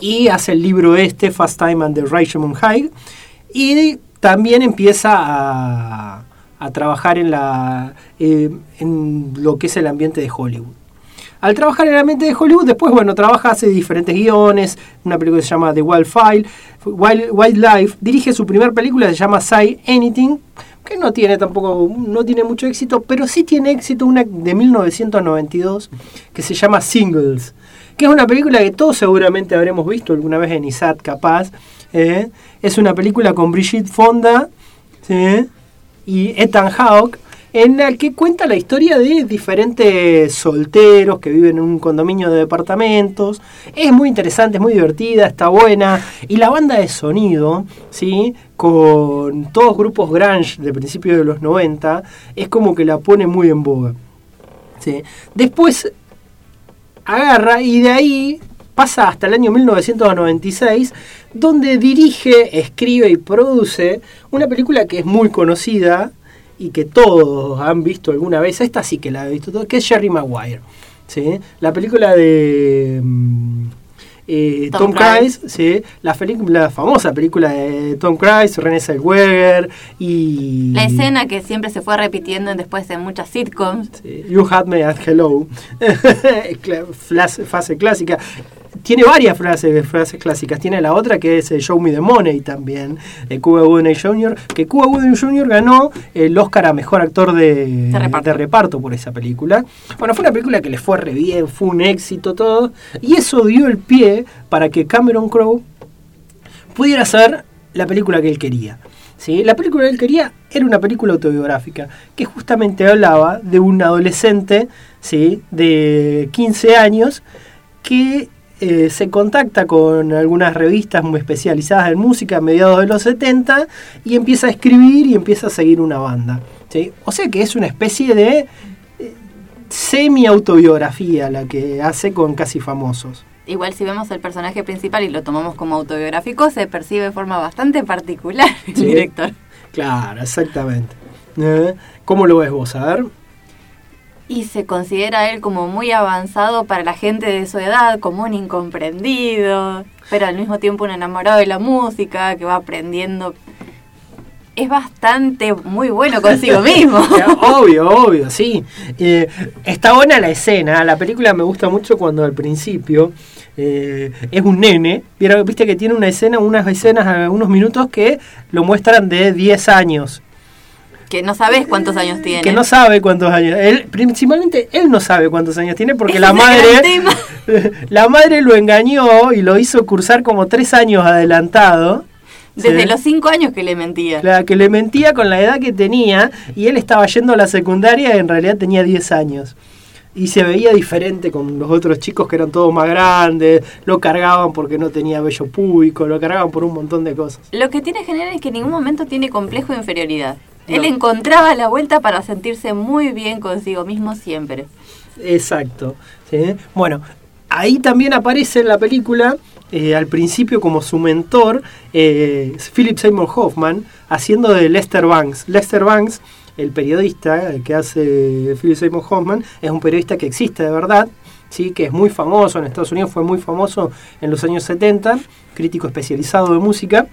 Y hace el libro este, Fast Time and the Richmond High. Y también empieza a, a trabajar en, la, eh, en lo que es el ambiente de Hollywood. Al trabajar en el ambiente de Hollywood, después, bueno, trabaja, hace diferentes guiones, una película que se llama The Wild File, Wild, Wildlife, dirige su primera película, se llama Say Anything, que no tiene tampoco, no tiene mucho éxito, pero sí tiene éxito una de 1992, que se llama Singles, que es una película que todos seguramente habremos visto alguna vez en ISAT, capaz, ¿eh? es una película con Brigitte Fonda, ¿sí? y Ethan Hawke, en la que cuenta la historia de diferentes solteros que viven en un condominio de departamentos. Es muy interesante, es muy divertida, está buena. Y la banda de sonido, ¿sí? con todos grupos grunge de principios de los 90, es como que la pone muy en boga. ¿sí? Después agarra y de ahí pasa hasta el año 1996, donde dirige, escribe y produce una película que es muy conocida y que todos han visto alguna vez, esta sí que la he visto todo, que es Jerry Maguire. ¿sí? La película de mm, eh, Tom, Tom Cruise, ¿sí? la, la famosa película de Tom Cruise, René Zellweger y... La escena que siempre se fue repitiendo después de muchas sitcoms. Sí, You Had Me at Hello. Fase clásica. Tiene varias frases, frases clásicas. Tiene la otra que es eh, Show Me the Money también, de Cuba Gooding Jr., que Cuba Gooding Jr. ganó el Oscar a Mejor Actor de, De reparto. de reparto por esa película. Bueno, fue una película que le fue re bien, fue un éxito todo, y eso dio el pie para que Cameron Crowe pudiera hacer la película que él quería. ¿sí? La película que él quería era una película autobiográfica que justamente hablaba de un adolescente ¿sí? de 15 años que eh, se contacta con algunas revistas muy especializadas en música a mediados de los 70 y empieza a escribir y empieza a seguir una banda. ¿sí? O sea que es una especie de eh, semi-autobiografía la que hace con casi famosos. Igual si vemos el personaje principal y lo tomamos como autobiográfico, se percibe de forma bastante particular el Sí. director. Claro, exactamente. ¿Eh? ¿Cómo lo ves vos? A ver. Y se considera él como muy avanzado para la gente de su edad, como un incomprendido, pero al mismo tiempo un enamorado de la música, que va aprendiendo. Es bastante muy bueno consigo mismo. obvio, obvio, sí. Eh, está buena la escena. La película me gusta mucho cuando al principio eh, es un nene. Viste que tiene una escena, unas escenas, unos minutos que lo muestran de 10 años. Que no sabes cuántos años tiene. Que no sabe cuántos años. Él, principalmente él no sabe cuántos años tiene porque Ese la madre. La madre lo engañó y lo hizo cursar como tres años adelantado. Desde ¿sí? los cinco años que le mentía. La que le mentía con la edad que tenía y él estaba yendo a la secundaria y en realidad tenía 10 años. Y se veía diferente con los otros chicos que eran todos más grandes, lo cargaban porque no tenía vello público, lo cargaban por un montón de cosas. Lo que tiene general es que en ningún momento tiene complejo de inferioridad. Él encontraba la vuelta para sentirse muy bien consigo mismo siempre. Exacto. ¿sí? Bueno, ahí también aparece en la película, eh, al principio como su mentor, eh, Philip Seymour Hoffman, haciendo de Lester Banks. Lester Banks, el periodista que hace Philip Seymour Hoffman, es un periodista que existe de verdad. Sí, que es muy famoso en Estados Unidos, fue muy famoso en los años 70, crítico especializado de música.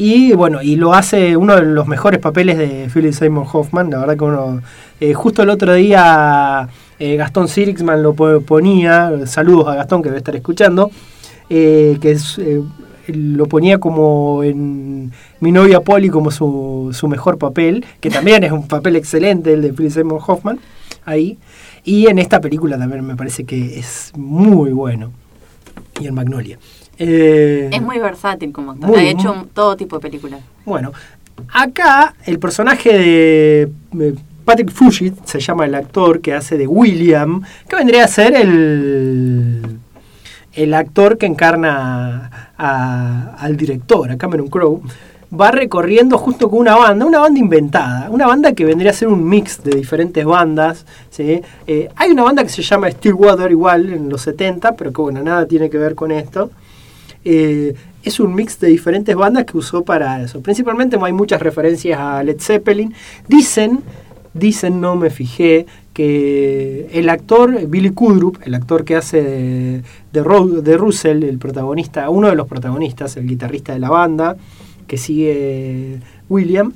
Y bueno, y lo hace uno de los mejores papeles de Philip Seymour Hoffman. La verdad que uno. eh, justo el otro día eh, Gastón Sirixman lo po- ponía. Saludos a Gastón que debe estar escuchando. eh, que es, lo ponía como en Mi novia Polly como su, su mejor papel. Que también es un papel excelente el de Philip Seymour Hoffman. Ahí. Y en esta película también me parece que es muy bueno. Y en Magnolia. Eh, Es muy versátil como actor. Muy, ha hecho muy- todo tipo de películas. bueno, acá el personaje de Patrick Fugit, se llama el actor que hace de William, que vendría a ser el, el actor que encarna a- a- al director, a Cameron Crowe, va recorriendo justo con una banda, una banda inventada, una banda que vendría a ser un mix de diferentes bandas. ¿sí? Eh, hay una banda que se llama Stillwater igual en los 70, pero que bueno, nada tiene que ver con esto. Eh, es un mix de diferentes bandas que usó para eso. Principalmente hay muchas referencias a Led Zeppelin. Dicen, dicen, no me fijé, que el actor Billy Kudrup, el actor que hace de, de, de Russell, el protagonista, uno de los protagonistas, el guitarrista de la banda, que sigue William,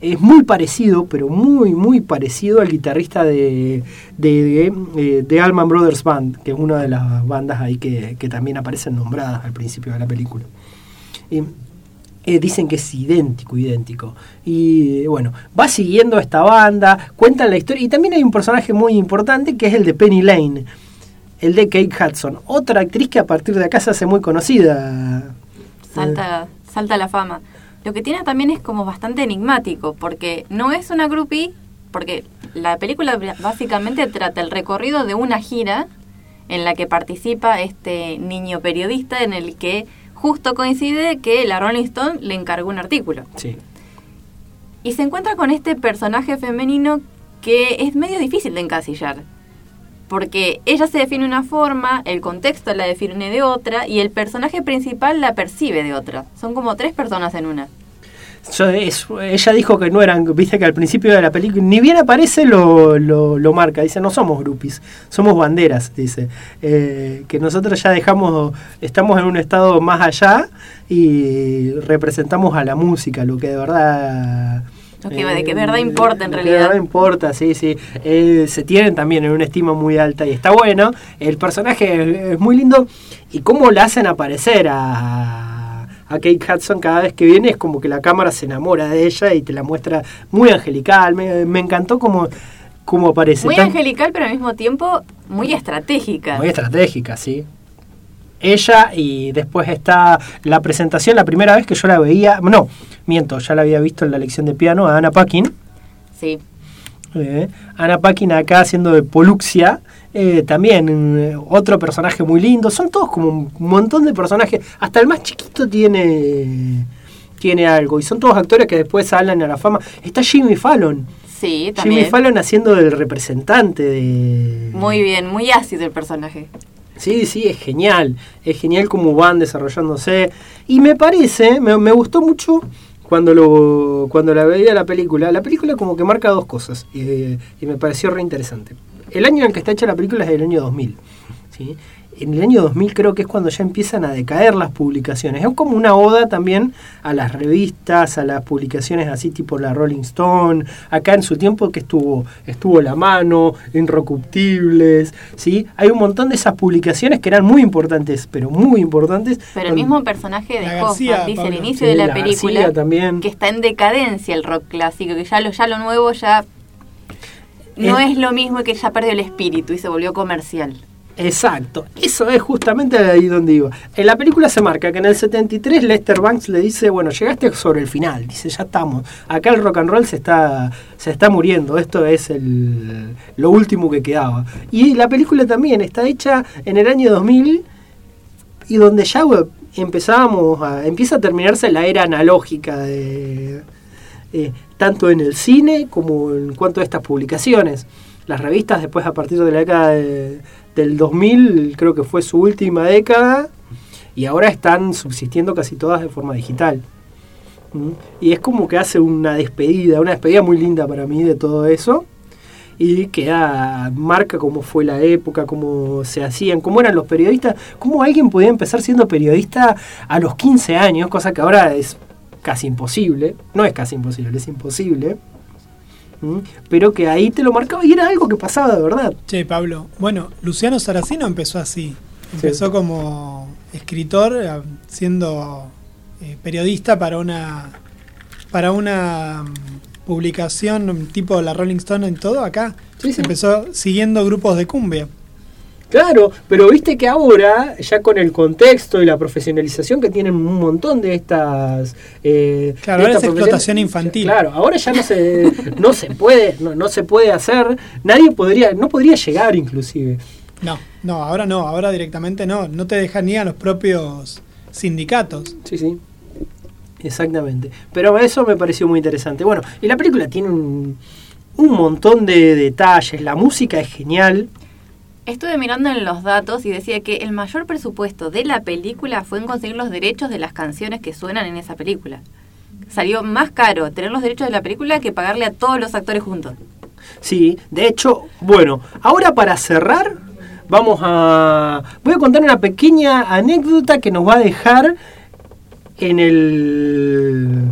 es muy parecido, pero muy, muy parecido al guitarrista de, de, de, de Allman Brothers Band, que es una de las bandas ahí que, que también aparecen nombradas al principio de la película. Eh, dicen que es idéntico, idéntico. Y bueno, va siguiendo esta banda, cuentan la historia. Y también hay un personaje muy importante que es el de Penny Lane, el de Kate Hudson. Otra actriz que a partir de acá se hace muy conocida. salta, salta la fama. Lo que tiene también es como bastante enigmático, porque no es una groupie, porque la película básicamente trata el recorrido de una gira en la que participa este niño periodista en el que justo coincide que la Rolling Stone le encargó un artículo. Sí. Y se encuentra con este personaje femenino que es medio difícil de encasillar. Porque ella se define de una forma, el contexto la define de otra y el personaje principal la percibe de otra. Son como tres personas en una. Yo- es- ella dijo que no eran, viste que al principio de la película, ni bien aparece lo, lo, marca, dice, no somos groupies, somos banderas, dice, Eh, que nosotros ya dejamos, estamos en un estado más allá y representamos a la música, lo que de verdad... Que de que verdad importa en que realidad. de verdad importa, sí, sí. Eh, se tienen también en una estima muy alta y está bueno. El personaje es, muy lindo y cómo la hacen aparecer a, a Kate Hudson cada vez que viene es como que la cámara se enamora de ella y te la muestra muy angelical. Me, me encantó cómo, cómo aparece. Muy Tan- angelical, pero al mismo tiempo muy estratégica. muy estratégica, sí. Ella y después está la presentación, la primera vez que yo la veía, no, miento, ya la había visto en la lección de piano a Anna Paquin. Sí. Eh, Ana Paquin acá haciendo de Poluxia. eh, también eh, otro personaje muy lindo. Son todos como un montón de personajes. Hasta el más chiquito tiene, tiene algo. Y son todos actores que después salen a la fama. Está Jimmy Fallon. Sí, Jimmy también. Fallon haciendo del representante de... Muy bien, muy ácido el personaje. Sí, sí, es genial. Es genial cómo van desarrollándose. Y me parece, me, gustó mucho cuando lo cuando la veía la película. La película como que marca dos cosas. Y, y me pareció re interesante. El año en el que está hecha la película es el año 2000. ¿sí? En el año 2000 creo que es cuando ya empiezan a decaer las publicaciones. Es como una oda también a las revistas, a las publicaciones así tipo la Rolling Stone. Acá en su tiempo que estuvo estuvo La Mano, Inrecuptibles, ¿sí? Hay un montón de esas publicaciones que eran muy importantes, pero muy importantes. Pero el mismo personaje de Hoffman García, dice al inicio Sí, de la, la película García también. que está en decadencia el rock clásico, que ya lo, ya lo nuevo ya no Es- es lo mismo y que ya perdió el espíritu y se volvió comercial. Exacto, eso es justamente ahí donde iba. En la película se marca que en el 73 Lester Banks le dice, bueno, llegaste sobre el final, dice, ya estamos, acá el rock and roll se está, se está muriendo, esto es el, lo último que quedaba. Y la película también está hecha en el año 2000 y donde ya empezábamos a, empieza a terminarse la era analógica de, eh, tanto en el cine como en cuanto a estas publicaciones. Las revistas después a partir de la década de- del 2000 creo que fue su última década y ahora están subsistiendo casi todas de forma digital. ¿Mm? Y es como que hace una despedida, una despedida muy linda para mí de todo eso y que da- marca cómo fue la época, cómo se hacían, cómo eran los periodistas, cómo alguien podía empezar siendo periodista a los 15 años, cosa que ahora es casi imposible, no es casi imposible, es imposible. Pero que ahí te lo marcaba y era algo que pasaba de verdad. Che, Pablo. Bueno, Luciano Saracino empezó así. Empezó como escritor, eh, siendo eh, periodista para una para una mm, publicación tipo la Rolling Stone en todo acá. Sí, sí. Empezó siguiendo grupos de cumbia. Claro, pero viste que ahora, ya con el contexto y la profesionalización que tienen un montón de estas... eh, Claro, de ahora es explotación infantil. Claro, ahora ya no se, no se puede, no, no se puede hacer, nadie podría, no podría llegar inclusive. No, no, ahora no, ahora directamente no. No te dejan ni a los propios sindicatos. Sí, sí. Exactamente. Pero eso me pareció muy interesante. Bueno, y la película tiene un, un montón de detalles. La música es genial. Estuve mirando en los datos y decía que el mayor presupuesto de la película fue en conseguir los derechos de las canciones que suenan en esa película. Salió más caro tener los derechos de la película que pagarle a todos los actores juntos. Sí, de hecho, bueno, ahora para cerrar, vamos a. Voy a contar una pequeña anécdota que nos va a dejar en el.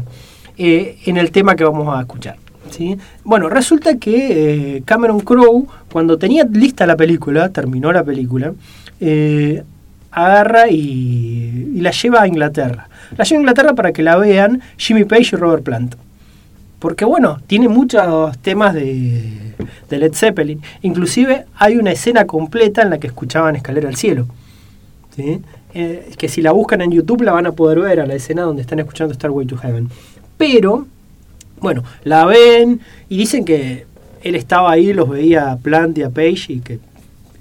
eh, en el tema que vamos a escuchar. Bueno, resulta que eh, Cameron Crowe, cuando tenía lista la película, terminó la película, eh, agarra y, y la lleva a Inglaterra. La lleva a Inglaterra para que la vean Jimmy Page y Robert Plant. Porque bueno, tiene muchos temas de, de Led Zeppelin. Inclusive hay una escena completa en la que escuchaban Escalera al Cielo. Eh, que si la buscan en YouTube la van a poder ver a la escena donde están escuchando Starway to Heaven. Pero, bueno, la ven y dicen que él estaba ahí, los veía a Plant y a Page y que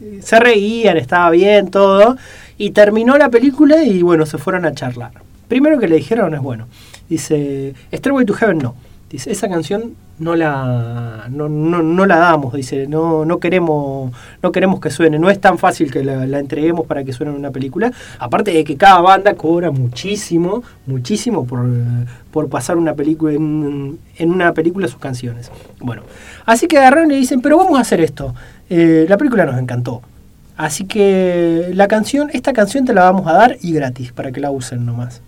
eh, se reían, estaba bien, todo. Y terminó la película y bueno, se fueron a charlar. Primero que le dijeron es bueno. Dice, Starway to Heaven no. Dice, esa canción no la, no, no, no la damos, dice, no, no queremos, no queremos que suene, no es tan fácil que la, entreguemos para que suene en una película. Aparte de que cada banda cobra muchísimo, muchísimo por, por pasar una película en, una película sus canciones. Bueno, así que agarraron y dicen, pero vamos a hacer esto. Eh, la película nos encantó. Así que la canción, esta canción te la vamos a dar y gratis para que la usen nomás.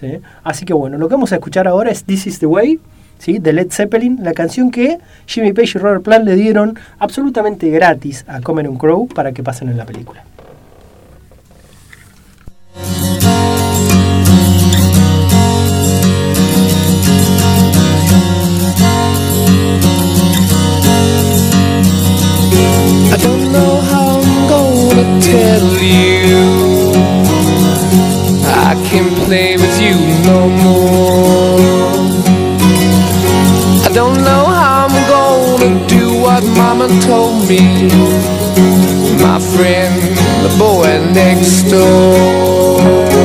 ¿sí? Así que bueno, lo que vamos a escuchar ahora es This is the Way, ¿sí? de Led Zeppelin, la canción que Jimmy Page y Robert Plant le dieron absolutamente gratis a Cameron Crowe para que pasen en la película. Tell you. I play with you no more. Don't know how I'm gonna do what Mama told me. My friend, the boy next door.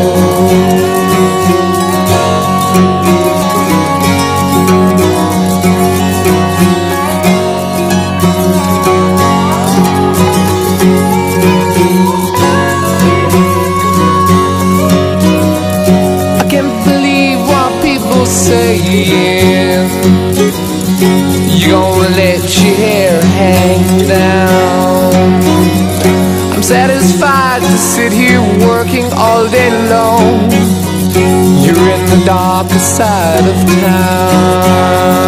You gonna let your hair hang down. I'm satisfied to sit here working all day long. You're in the darker side of town.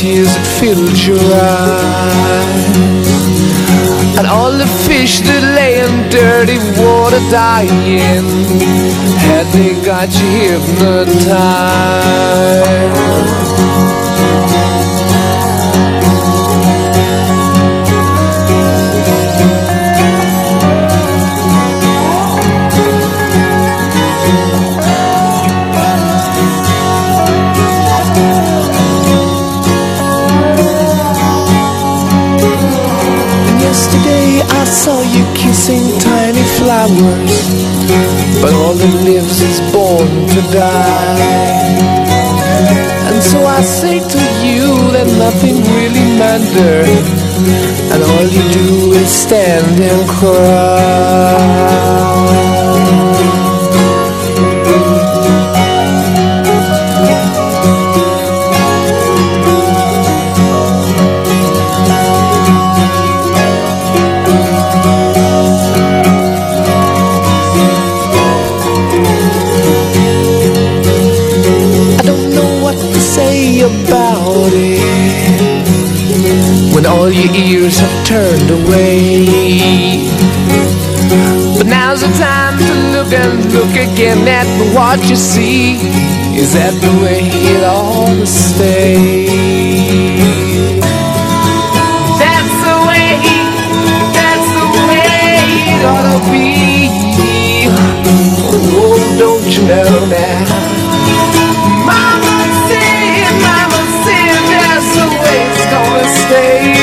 Tears that filled your eyes. And all the fish that lay in dirty water dying Had they got you hypnotized but all that lives is born to die. And so I say to you that nothing really matters, and all you do is stand and cry. All your ears have turned away. But now's the time to look and look again at what you see. Is that the way it ought to stay? That's the way, that's the way it ought to be. Oh, don't you know now? Mama said, Mama said that's the way it's gonna stay.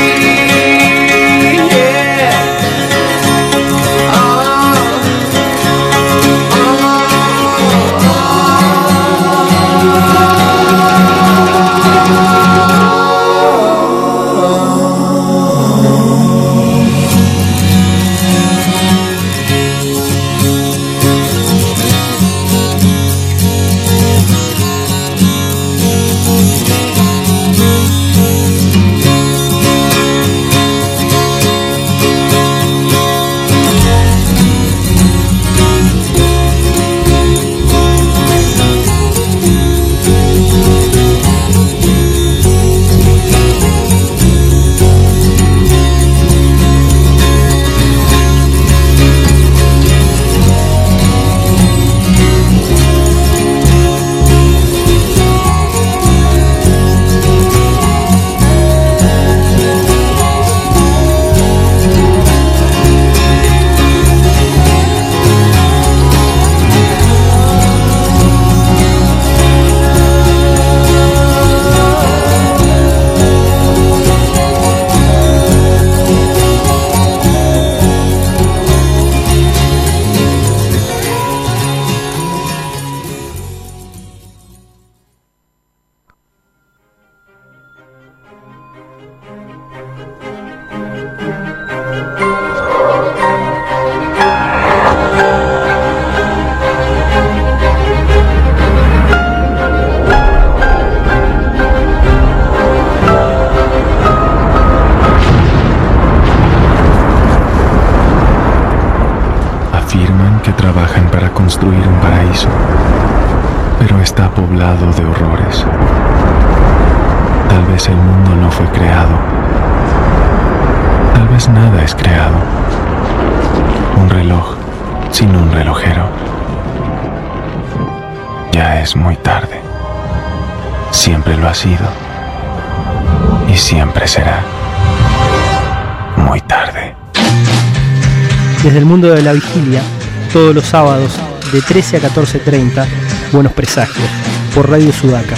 Sido. Y siempre será. Muy tarde. Desde el mundo de la vigilia, todos los sábados de 13 a 14.30, Buenos Presagios, por Radio Sudaca.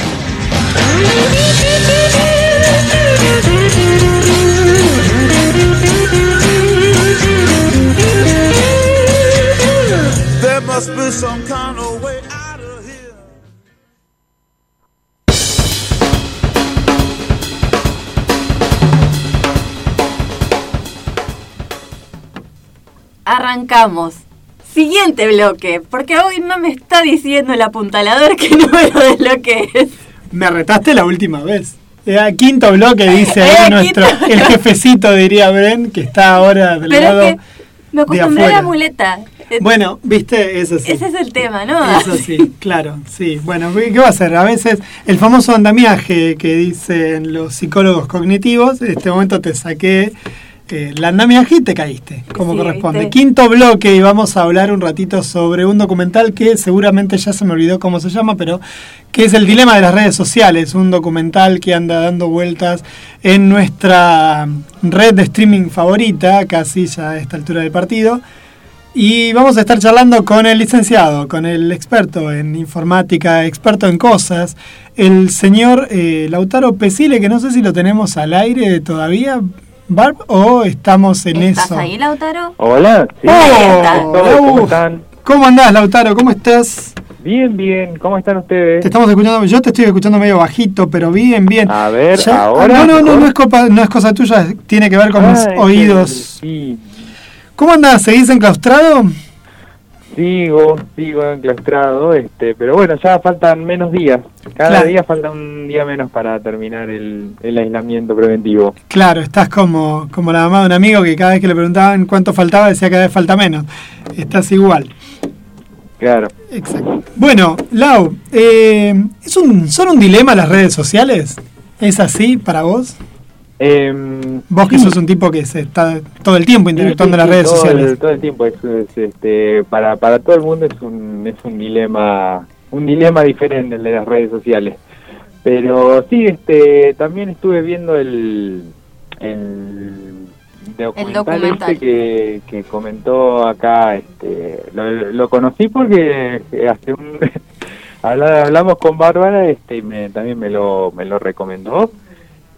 Arrancamos. Siguiente bloque, porque hoy no me está diciendo el apuntalador qué número de bloque es. Me retaste la última vez. Era quinto bloque, dice Era ahí nuestro, el jefecito, diría Bren, que está ahora del Pero lado es que me acostumbré a la muleta. Eh, Bueno, viste, eso sí. Ese es el tema, ¿no? Eso sí, claro, sí. Bueno, ¿qué qué va a hacer? A veces el famoso andamiaje que dicen los psicólogos cognitivos, en este momento te saqué andamiaje y te caíste, como Sí, corresponde. ¿viste? Quinto bloque y vamos a hablar un ratito sobre un documental que seguramente ya se me olvidó cómo se llama, pero que es El Dilema de las Redes Sociales, un documental que anda dando vueltas en nuestra red de streaming favorita, casi ya a esta altura del partido. Y vamos a estar charlando con el licenciado, con el experto en informática, experto en cosas, el señor eh, Lautaro Pesile, que no sé si lo tenemos al aire todavía. Barb o estamos en ¿Estás eso? ahí, Lautaro? Hola, sí. ¡Oh! ¿Cómo están? ¿Cómo andás, Lautaro? ¿Cómo estás? Bien, bien. ¿Cómo están ustedes? Te estamos escuchando, yo te estoy escuchando medio bajito, pero bien, bien. A ver, Ya- ahora. No, no, no, no es, culpa- no es cosa tuya, tiene que ver con Ah, mis oídos. Sí, ¿Cómo andás? ¿Seguís enclaustrado? Sigo, sigo enclaustrado, este, pero bueno, ya faltan menos días. Cada Claro. día falta un día menos para terminar el, el aislamiento preventivo. Claro, estás como, como la mamá de un amigo que cada vez que le preguntaban cuánto faltaba decía cada vez falta menos. Estás igual. Claro. Exacto. Bueno, Lau, eh, ¿es un, ¿son un dilema las redes sociales? ¿Es así para vos? Em, Vos que sí. sos un tipo que se está todo el tiempo interactuando Sí, en sí, las redes todo sociales. El, todo el tiempo es, es, este para para todo el mundo es un es un dilema un dilema diferente el de las redes sociales. Pero sí, este también estuve viendo el el documental, documental. este que, que comentó acá este lo, lo conocí porque hace un habla- hablamos con Bárbara este y me, también me lo me lo recomendó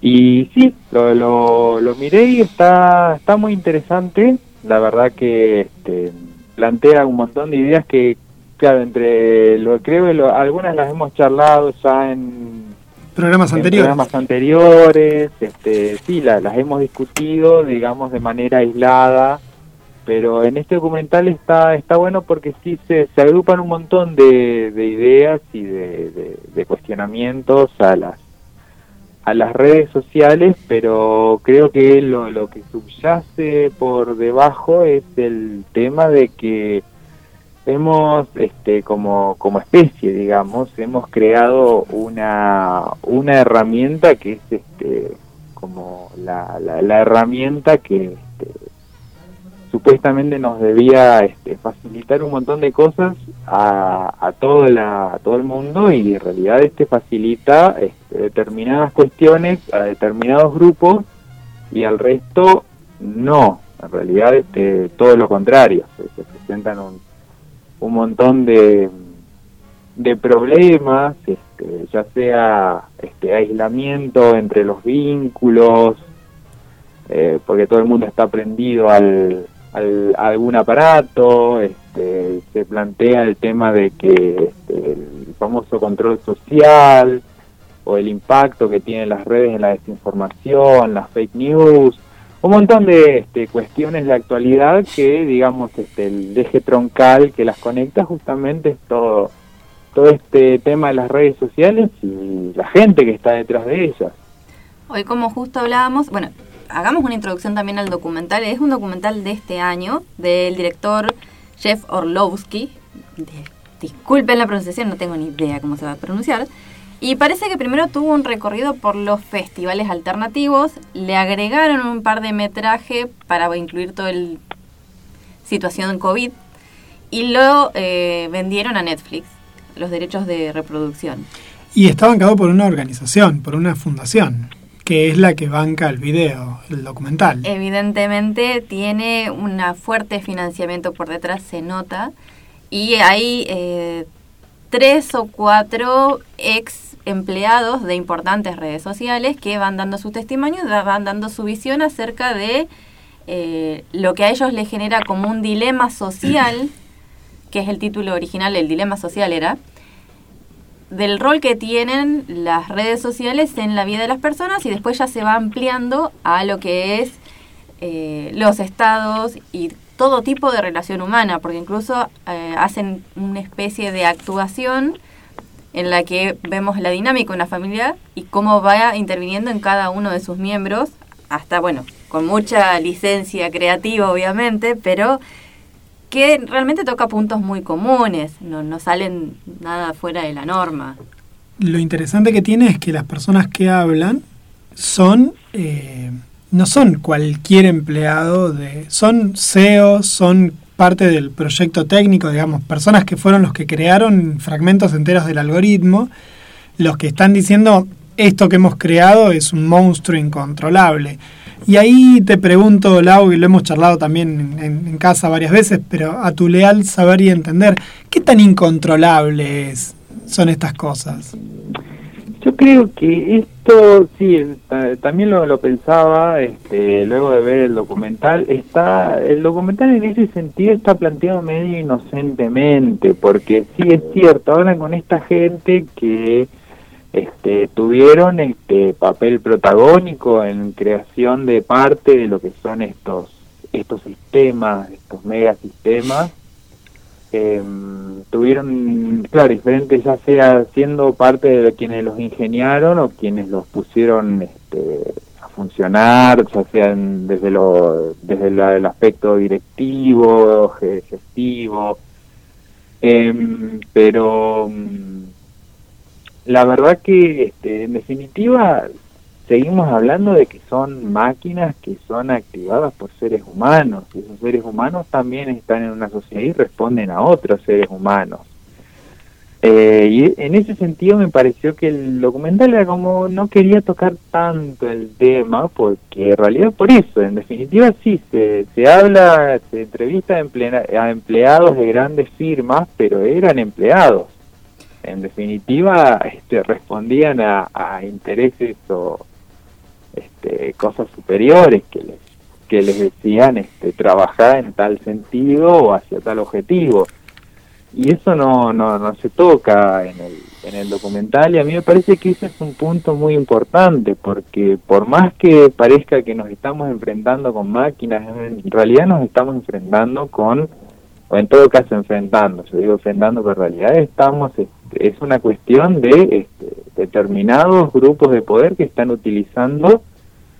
y sí, lo, lo, lo miré y está, está muy interesante. La verdad que este, plantea un montón de ideas que, claro, entre lo creo que lo- algunas las hemos charlado ya en, Programas en anteriores. programas anteriores. Este, sí, la- las hemos discutido, digamos, de manera aislada. Pero en este documental está está bueno porque sí se, se agrupan un montón de, de ideas y de, de- de cuestionamientos a las a las redes sociales, pero creo que lo, lo que subyace por debajo es el tema de que hemos, este, como, como especie, digamos, hemos creado una, una herramienta que es este, como la, la, la herramienta que supuestamente nos debía este, facilitar un montón de cosas a, a, todo la, a todo el mundo y en realidad este facilita este, determinadas cuestiones a determinados grupos y al resto no. En realidad este, todo lo contrario. Se, se presentan un, un montón de, de problemas, este, ya sea este, aislamiento entre los vínculos, eh, porque todo el mundo está prendido al, al- algún aparato, este, se plantea el tema de que este, el famoso control social o el impacto que tienen las redes en la desinformación, las fake news, un montón de este, cuestiones de actualidad que, digamos, este, el eje troncal que las conecta justamente es todo, todo este tema de las redes sociales y la gente que está detrás de ellas. Hoy como justo hablábamos, bueno, hagamos una introducción también al documental. Es un documental de este año del director Jeff Orlowski. Disculpen la pronunciación, no tengo ni idea cómo se va a pronunciar. Y parece que primero tuvo un recorrido por los festivales alternativos, le agregaron un par de metraje para incluir todo el situación COVID y lo eh, vendieron a Netflix, los derechos de reproducción. Y está bancado por una organización, por una fundación, que es la que banca el video, el documental. Evidentemente tiene un fuerte financiamiento por detrás, se nota. Y hay eh, tres o cuatro ex empleados de importantes redes sociales que van dando su testimonio, van dando su visión acerca de eh, lo que a ellos les genera como un dilema social, que es el título original, el dilema social era, del rol que tienen las redes sociales en la vida de las personas y después ya se va ampliando a lo que es eh, los estados y todo tipo de relación humana, porque incluso eh, hacen una especie de actuación en la que vemos la dinámica de una familia y cómo va interviniendo en cada uno de sus miembros, hasta, bueno, con mucha licencia creativa, obviamente, pero que realmente toca puntos muy comunes, no, no salen nada fuera de la norma. Lo interesante que tiene es que las personas que hablan son eh, no son cualquier empleado de son CEOs, son parte del proyecto técnico, digamos, personas que fueron los que crearon fragmentos enteros del algoritmo, los que están diciendo esto que hemos creado es un monstruo incontrolable. Y ahí te pregunto, Lau, y lo hemos charlado también en, casa varias veces, pero a tu leal saber y entender, ¿qué tan incontrolable es, son estas cosas? Yo creo que esto, sí, ta- también lo, lo pensaba este, luego de ver el documental. Está El documental en ese sentido está planteado medio inocentemente, porque sí es cierto, hablan con esta gente que este, tuvieron este papel protagónico en creación de parte de lo que son estos estos sistemas, estos megasistemas. Eh, tuvieron, claro, diferentes, ya sea siendo parte de quienes los ingeniaron o quienes los pusieron este, a funcionar, ya sean desde lo desde el aspecto directivo, ge- gestivo, Em, pero la verdad que este, en definitiva seguimos hablando de que son máquinas que son activadas por seres humanos y esos seres humanos también están en una sociedad y responden a otros seres humanos. Eh, y en ese sentido me pareció que el documental era como no quería tocar tanto el tema porque en realidad por eso, en definitiva sí, se, se habla, se entrevista a, emplea- a empleados de grandes firmas, pero eran empleados. En definitiva este, respondían a, intereses o este, cosas superiores que les, que les decían este, trabajar en tal sentido o hacia tal objetivo. Y eso no, no, no se toca en el, en el documental y a mí me parece que ese es un punto muy importante porque por más que parezca que nos estamos enfrentando con máquinas, en realidad nos estamos enfrentando con, o en todo caso enfrentando, yo digo enfrentando, pero en realidad estamos, este, es una cuestión de este, determinados grupos de poder que están utilizando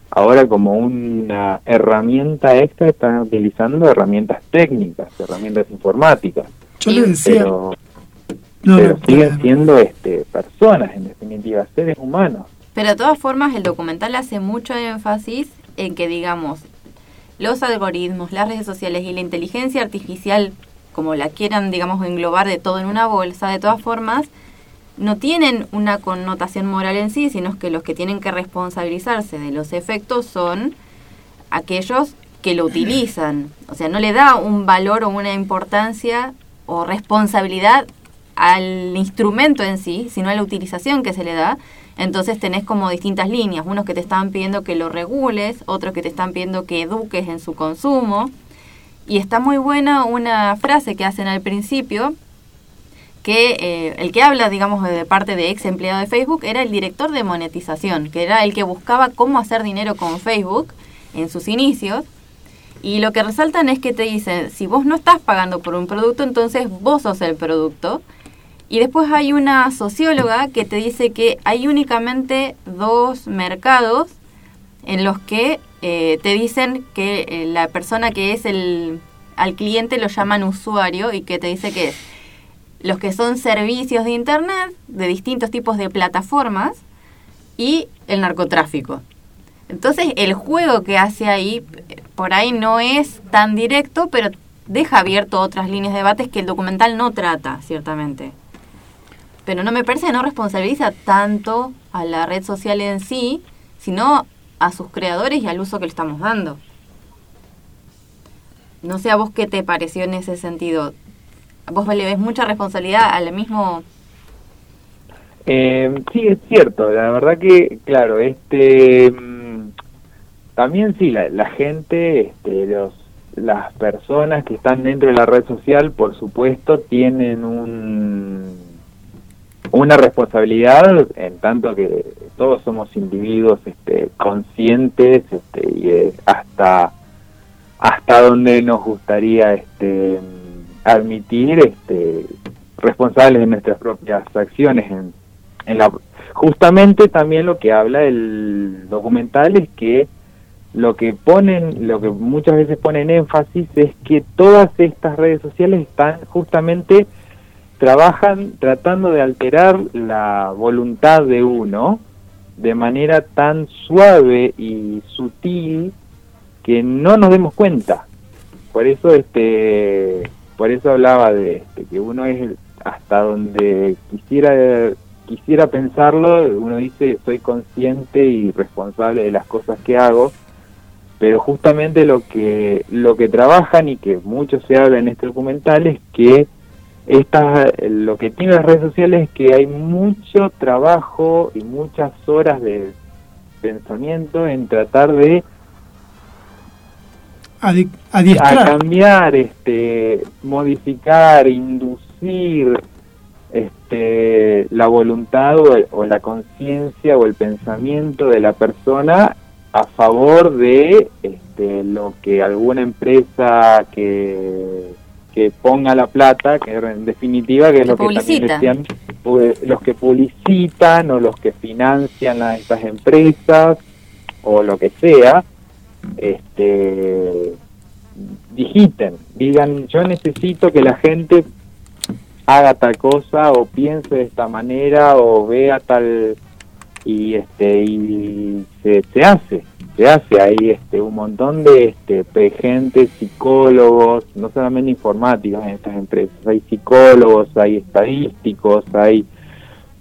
ahora como una herramienta extra, están utilizando herramientas técnicas, herramientas informáticas Yo le decía. pero, No, pero no, siguen siendo este personas en definitiva seres humanos Pero de todas formas, el documental hace mucho énfasis en que, digamos, los algoritmos, las redes sociales y la inteligencia artificial, como la quieran, digamos, englobar de todo en una bolsa, de todas formas, no tienen una connotación moral en sí, sino que los que tienen que responsabilizarse de los efectos son aquellos que lo utilizan. O sea, no le da un valor o una importancia o responsabilidad al instrumento en sí, sino a la utilización que se le da. Entonces tenés como distintas líneas, unos que te están pidiendo que lo regules, otros que te están pidiendo que eduques en su consumo. Y está muy buena una frase que hacen al principio, que eh, el que habla, digamos, de parte de ex empleado de Facebook era el director de monetización, que era el que buscaba cómo hacer dinero con Facebook en sus inicios. Y lo que resaltan es que te dicen, si vos no estás pagando por un producto, entonces vos sos el producto. Y después hay una socióloga que te dice que hay únicamente dos mercados en los que eh, te dicen que eh, la persona que es el al cliente lo llaman usuario y que te dice que es los que son servicios de internet de distintos tipos de plataformas y el narcotráfico. Entonces el juego que hace ahí eh, por ahí no es tan directo, pero deja abierto otras líneas de debates que el documental no trata, ciertamente. Pero no me parece que no responsabiliza tanto a la red social en sí, sino a sus creadores y al uso que le estamos dando. No sé a vos qué te pareció en ese sentido. ¿Vos le ves mucha responsabilidad al mismo Eh, sí, es cierto, la verdad que, claro, este mm, también sí, la, la gente, este, los, las personas que están dentro de la red social, por supuesto, tienen un, una responsabilidad en tanto que todos somos individuos este, conscientes este, y hasta hasta donde nos gustaría este, admitir este, responsables de nuestras propias acciones en, en la justamente también lo que habla el documental es que lo que ponen lo que muchas veces ponen énfasis es que todas estas redes sociales están justamente trabajan tratando de alterar la voluntad de uno de manera tan suave y sutil que no nos demos cuenta. Por eso este por eso hablaba de este, que uno es hasta donde quisiera quisiera pensarlo uno dice soy consciente y responsable de las cosas que hago pero justamente lo que lo que trabajan y que mucho se habla en este documental es que Estas, lo que tienen las redes sociales es que hay mucho trabajo y muchas horas de pensamiento en tratar de Adi- a adiestrar. cambiar, este, modificar, inducir este, la voluntad o, el- o la conciencia o el pensamiento de la persona a favor de este, lo que alguna empresa que, que ponga la plata, que en definitiva que es lo que también decían, pues, los que publicitan o los que financian a estas empresas o lo que sea, este digiten, digan yo necesito que la gente haga tal cosa o piense de esta manera o vea tal y este y se, se hace se hace hay este un montón de este gente psicólogos no solamente informáticos en estas empresas hay psicólogos hay estadísticos hay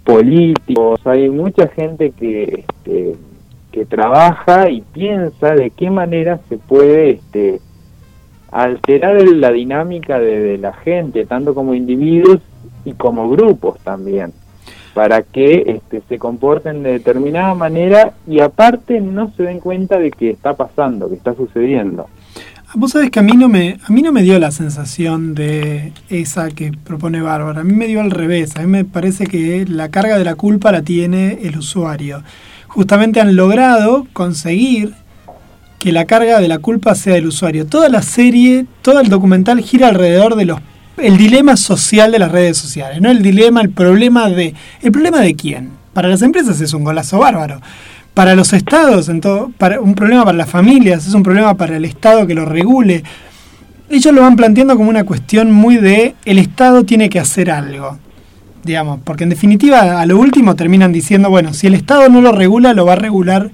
políticos hay mucha gente que este que trabaja y piensa de qué manera se puede este alterar la dinámica de la gente, tanto como individuos y como grupos también, para que este, se comporten de determinada manera y aparte no se den cuenta de que está pasando, que está sucediendo. Vos sabés que a mí no me a mí no me dio la sensación de esa que propone Bárbara. A mí me dio al revés. A mí me parece que la carga de la culpa la tiene el usuario. Justamente han logrado conseguir que la carga de la culpa sea del usuario. Toda la serie, todo el documental gira alrededor de los el dilema social de las redes sociales, no el dilema, el problema de el problema de quién. Para las empresas es un golazo bárbaro. Para los estados, en todo, para, un problema para las familias, es un problema para el Estado que lo regule. Ellos lo van planteando como una cuestión muy de el Estado tiene que hacer algo, digamos, porque en definitiva a lo último terminan diciendo, bueno, si el Estado no lo regula, lo va a regular.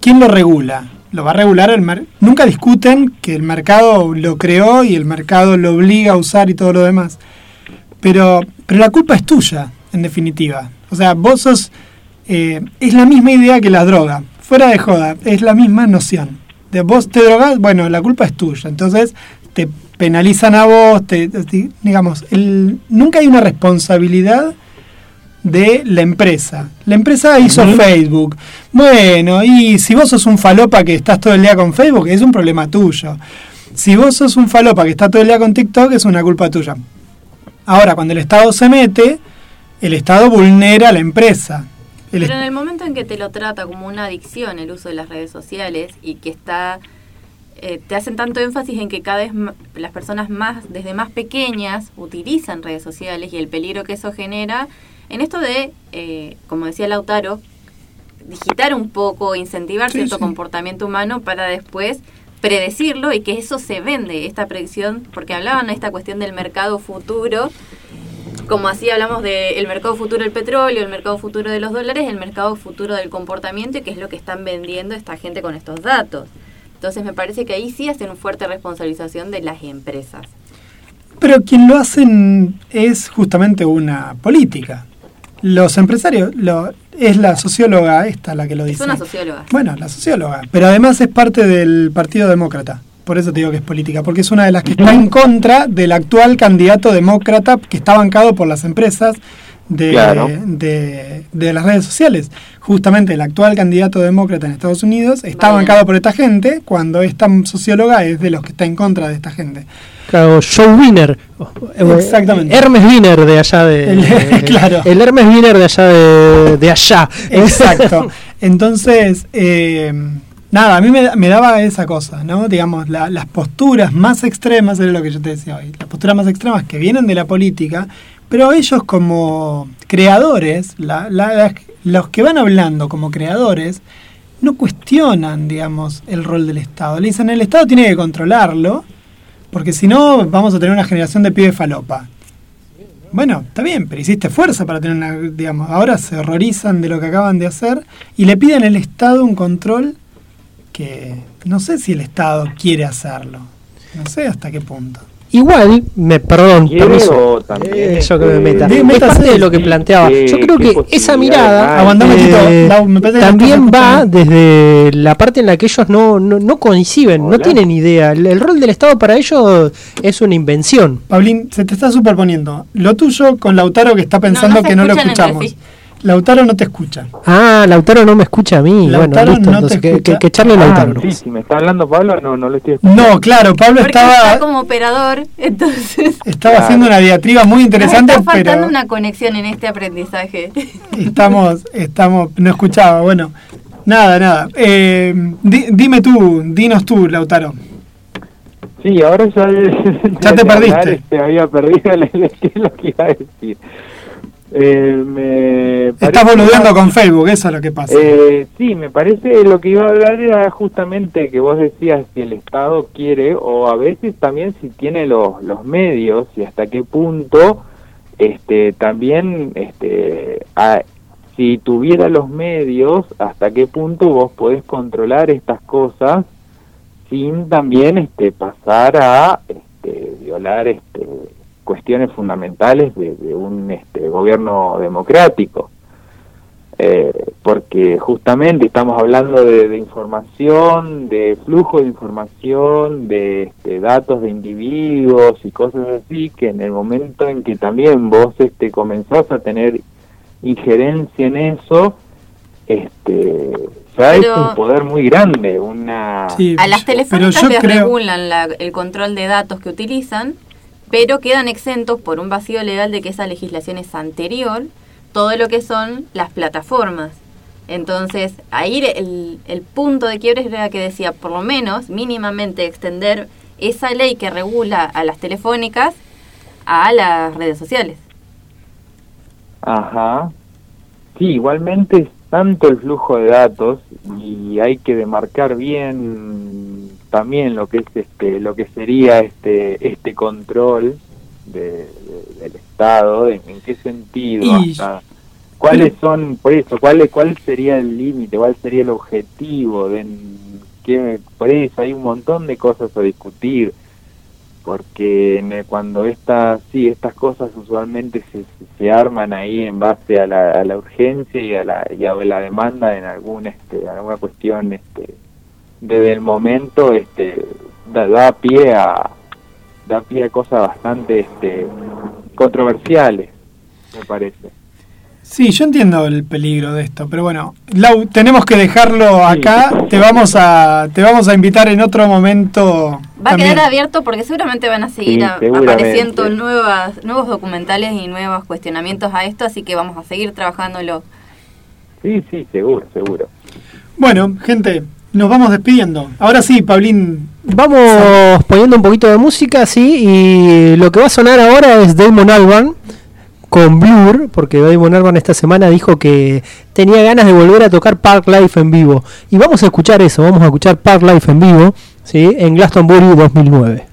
¿Quién lo regula? Lo va a regular el mer Nunca discuten que el mercado lo creó y el mercado lo obliga a usar y todo lo demás. Pero, pero la culpa es tuya, en definitiva. O sea, vos sos... eh, es la misma idea que la droga. Fuera de joda, es la misma noción. De vos te drogás, bueno, la culpa es tuya. Entonces te penalizan a vos, te, te- digamos, el, nunca hay una responsabilidad de la empresa. La empresa hizo Facebook. Bueno, y si vos sos un falopa que estás todo el día con Facebook, es un problema tuyo. Si vos sos un falopa que está todo el día con TikTok, es una culpa tuya. Ahora, cuando el Estado se mete, el Estado vulnera a la empresa. El Pero en el momento en que te lo trata como una adicción el uso de las redes sociales y que está eh, te hacen tanto énfasis en que cada vez las personas más desde más pequeñas utilizan redes sociales y el peligro que eso genera en esto de eh, como decía Lautaro digitar un poco incentivar Sí, cierto sí. comportamiento humano para después predecirlo y que eso se vende esta predicción porque hablaban de esta cuestión del mercado futuro como así hablamos del mercado futuro del petróleo, el mercado futuro de los dólares, el mercado futuro del comportamiento, y que es lo que están vendiendo esta gente con estos datos. Entonces me parece que ahí sí hacen una fuerte responsabilización de las empresas. Pero quien lo hacen es justamente una política. Los empresarios, lo, es la socióloga esta la que lo Es dice. una socióloga. Bueno, la socióloga. Pero además es parte del Partido Demócrata. Por eso te digo que es política, porque es una de las que está en contra del actual candidato demócrata que está bancado por las empresas de, Claro. de, de las redes sociales. Justamente el actual candidato demócrata en Estados Unidos está bancado por esta gente, cuando esta socióloga es de los que está en contra de esta gente. Claro, Joe Wiener. Exactamente. Hermes Wiener de allá de. El- de- claro. El Hermes Wiener de allá de, de allá. Exacto. Entonces, eh, nada, a mí me, me daba esa cosa, ¿no? Digamos, la- las posturas más extremas, era lo que yo te decía hoy, las posturas más extremas que vienen de la política, pero ellos como creadores, la- la- los que van hablando como creadores, no cuestionan, digamos, el rol del Estado. Le dicen, el Estado tiene que controlarlo, porque si no vamos a tener una generación de pibe falopa. Bueno, está bien, pero hiciste fuerza para tener una, digamos, ahora se horrorizan de lo que acaban de hacer y le piden al Estado un control que no sé si el Estado quiere hacerlo. No sé hasta qué punto. Igual, me perdón, ¿Quiere permiso. o también, Eh, yo que me este, meta. Di- Es parte de lo que planteaba. qué- Yo creo que esa mirada eh, también va desde la parte en la que ellos no, no, no coinciden, no tienen idea. El, el rol del Estado para ellos es una invención. Paulín, se te está superponiendo lo tuyo con Lautaro que está pensando no que no lo escuchamos. Lautaro no te escucha. Ah, Lautaro no me escucha a mí. Lautaro bueno, listo, no te entonces que, escucha. que, que charle Ah, Lautaro. sí, si me está hablando Pablo, no, no lo estoy escuchando. No, claro, Pablo Porque estaba, está como operador, entonces estaba Claro. haciendo una diatriba muy nos interesante, está faltando pero una conexión en este aprendizaje. estamos, estamos, no escuchaba. Bueno, nada, nada. Eh, di- dime tú, dinos tú, Lautaro. Sí, ahora ya, Ya te perdiste. hablar, este, había perdido es lo que iba a decir. Eh, me Estás parece- boludeando con Facebook, eso es lo que pasa. Eh, sí, me parece lo que iba a hablar era justamente que vos decías si el Estado quiere o a veces también si tiene los, los medios y hasta qué punto este también este a- si tuviera los medios hasta qué punto vos podés controlar estas cosas sin también este pasar a este, violar este cuestiones fundamentales de, de un este gobierno democrático. Eh, porque justamente estamos hablando de, de información, de flujo de información, de este, datos de individuos y cosas así, que en el momento en que también vos este, comenzás a tener injerencia en eso, este, ya es un poder muy grande, una... Sí, A las telefónicas les creo, regulan la- el control de datos que utilizan, pero quedan exentos por un vacío legal de que esa legislación es anterior, todo lo que son las plataformas. Entonces, ahí el, el punto de quiebre era que decía, por lo menos, mínimamente extender esa ley que regula a las telefónicas a las redes sociales. Ajá. Sí, igualmente es tanto el flujo de datos y hay que demarcar bien también lo que es este lo que sería este este control de, de- del Estado, en, en qué sentido, hasta cuáles son, por eso, cuál cuál sería el límite, cuál sería el objetivo de que por eso hay un montón de cosas a discutir porque cuando estas sí estas cosas usualmente se, se arman ahí en base a la, a la urgencia y a la, y a la demanda en algún este alguna cuestión este desde el momento este da, da pie a da pie a cosas bastante este controversiales me parece sí, yo entiendo el peligro de esto, pero bueno, Lau, tenemos que dejarlo acá. Te vamos a, te vamos a invitar en otro momento. Va a quedar abierto porque seguramente van a seguir Sí, a- seguramente. apareciendo nuevas, nuevos documentales y nuevos cuestionamientos a esto, así que vamos a seguir trabajándolo. sí sí seguro seguro Bueno, gente, nos vamos despidiendo. Ahora sí, Paulín. Vamos poniendo un poquito de música, sí, y lo que va a sonar ahora es Damon Albarn con Blur, porque Damon Albarn esta semana dijo que tenía ganas de volver a tocar Park Life en vivo. Y vamos a escuchar eso, vamos a escuchar Park Life en vivo, sí, en Glastonbury 2009.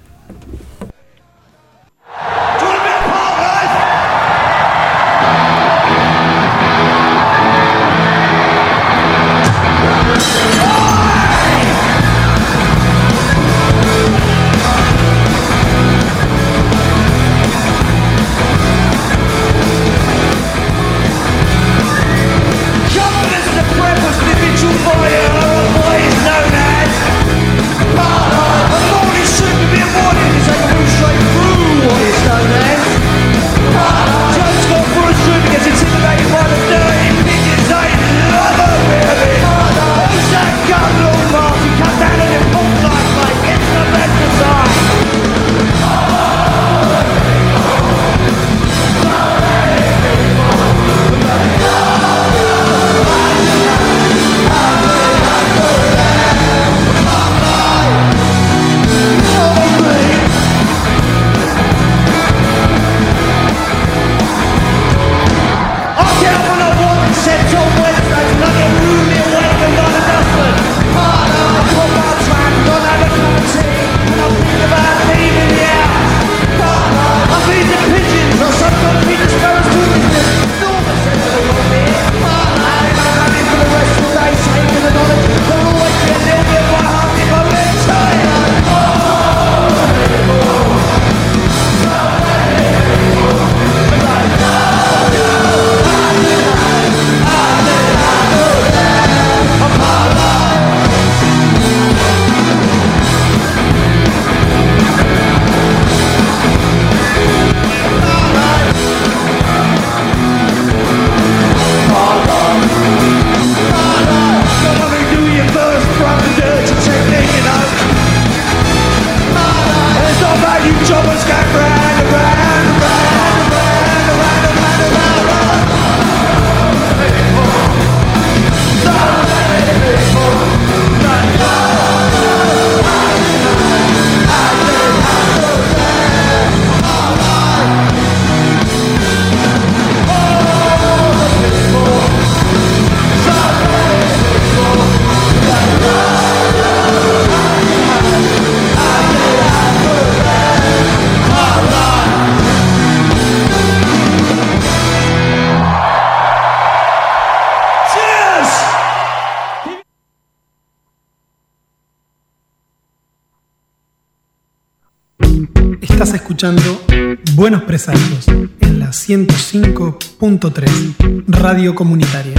Radio Comunitaria.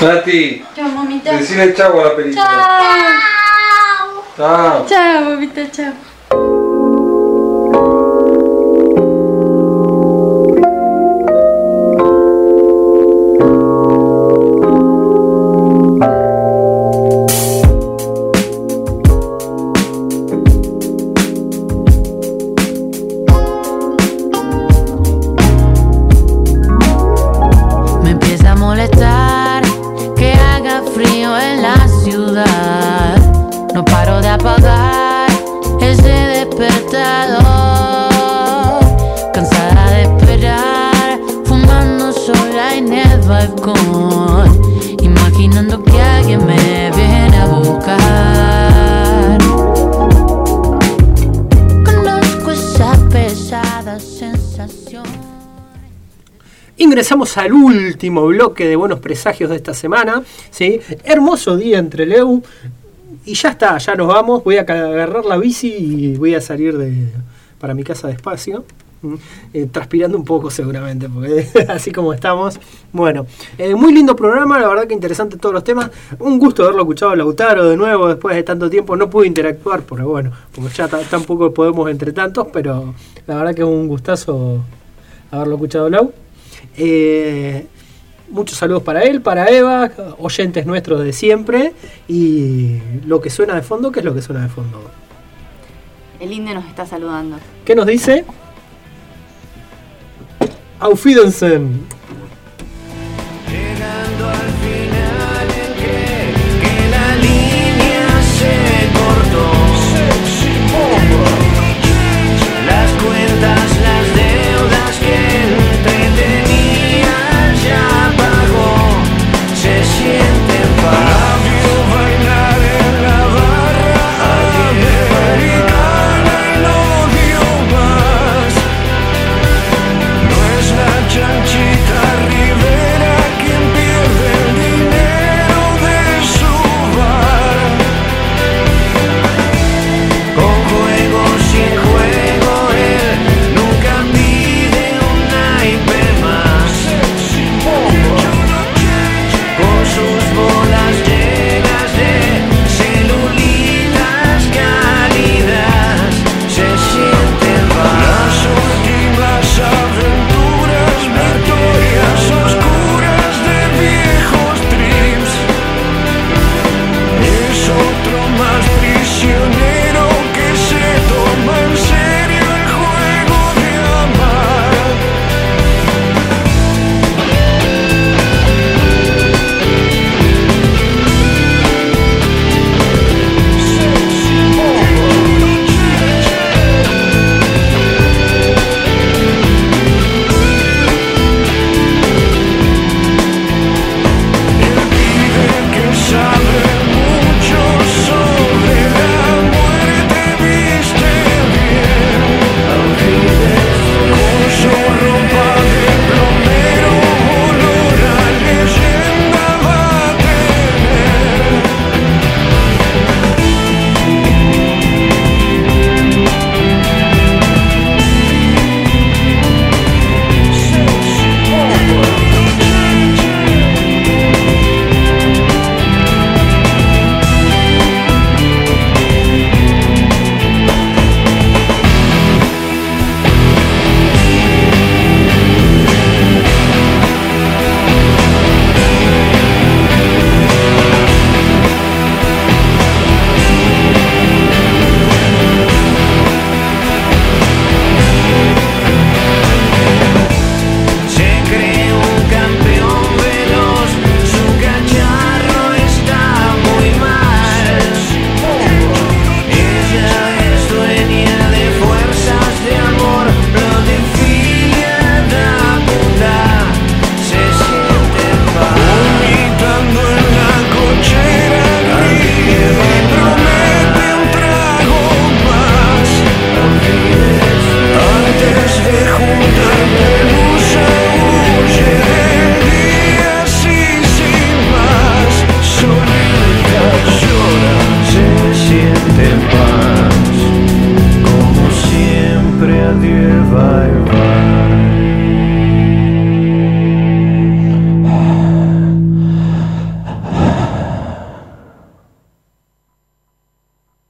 Nati, Chao, mamita. decile chau a la película. Chao. Chao. Chao, mamita, chao. Ingresamos al último bloque de buenos presagios de esta semana. ¿sí? Hermoso día entre Leu. Y ya está, ya nos vamos. Voy a agarrar la bici y voy a salir de, para mi casa despacio. Eh, transpirando un poco seguramente, porque así como estamos. Bueno, eh, muy lindo programa, la verdad que interesante todos los temas. Un gusto haberlo escuchado Lautaro de nuevo después de tanto tiempo. No pude interactuar, pero bueno, porque ya ta- tampoco podemos entre tantos, pero la verdad que es un gustazo haberlo escuchado Lau. Eh, muchos saludos para él, para Eva, oyentes nuestros de siempre. Y lo que suena de fondo, ¿qué es lo que suena de fondo? El indio nos está saludando. ¿Qué nos dice? Auf Wiedersehen.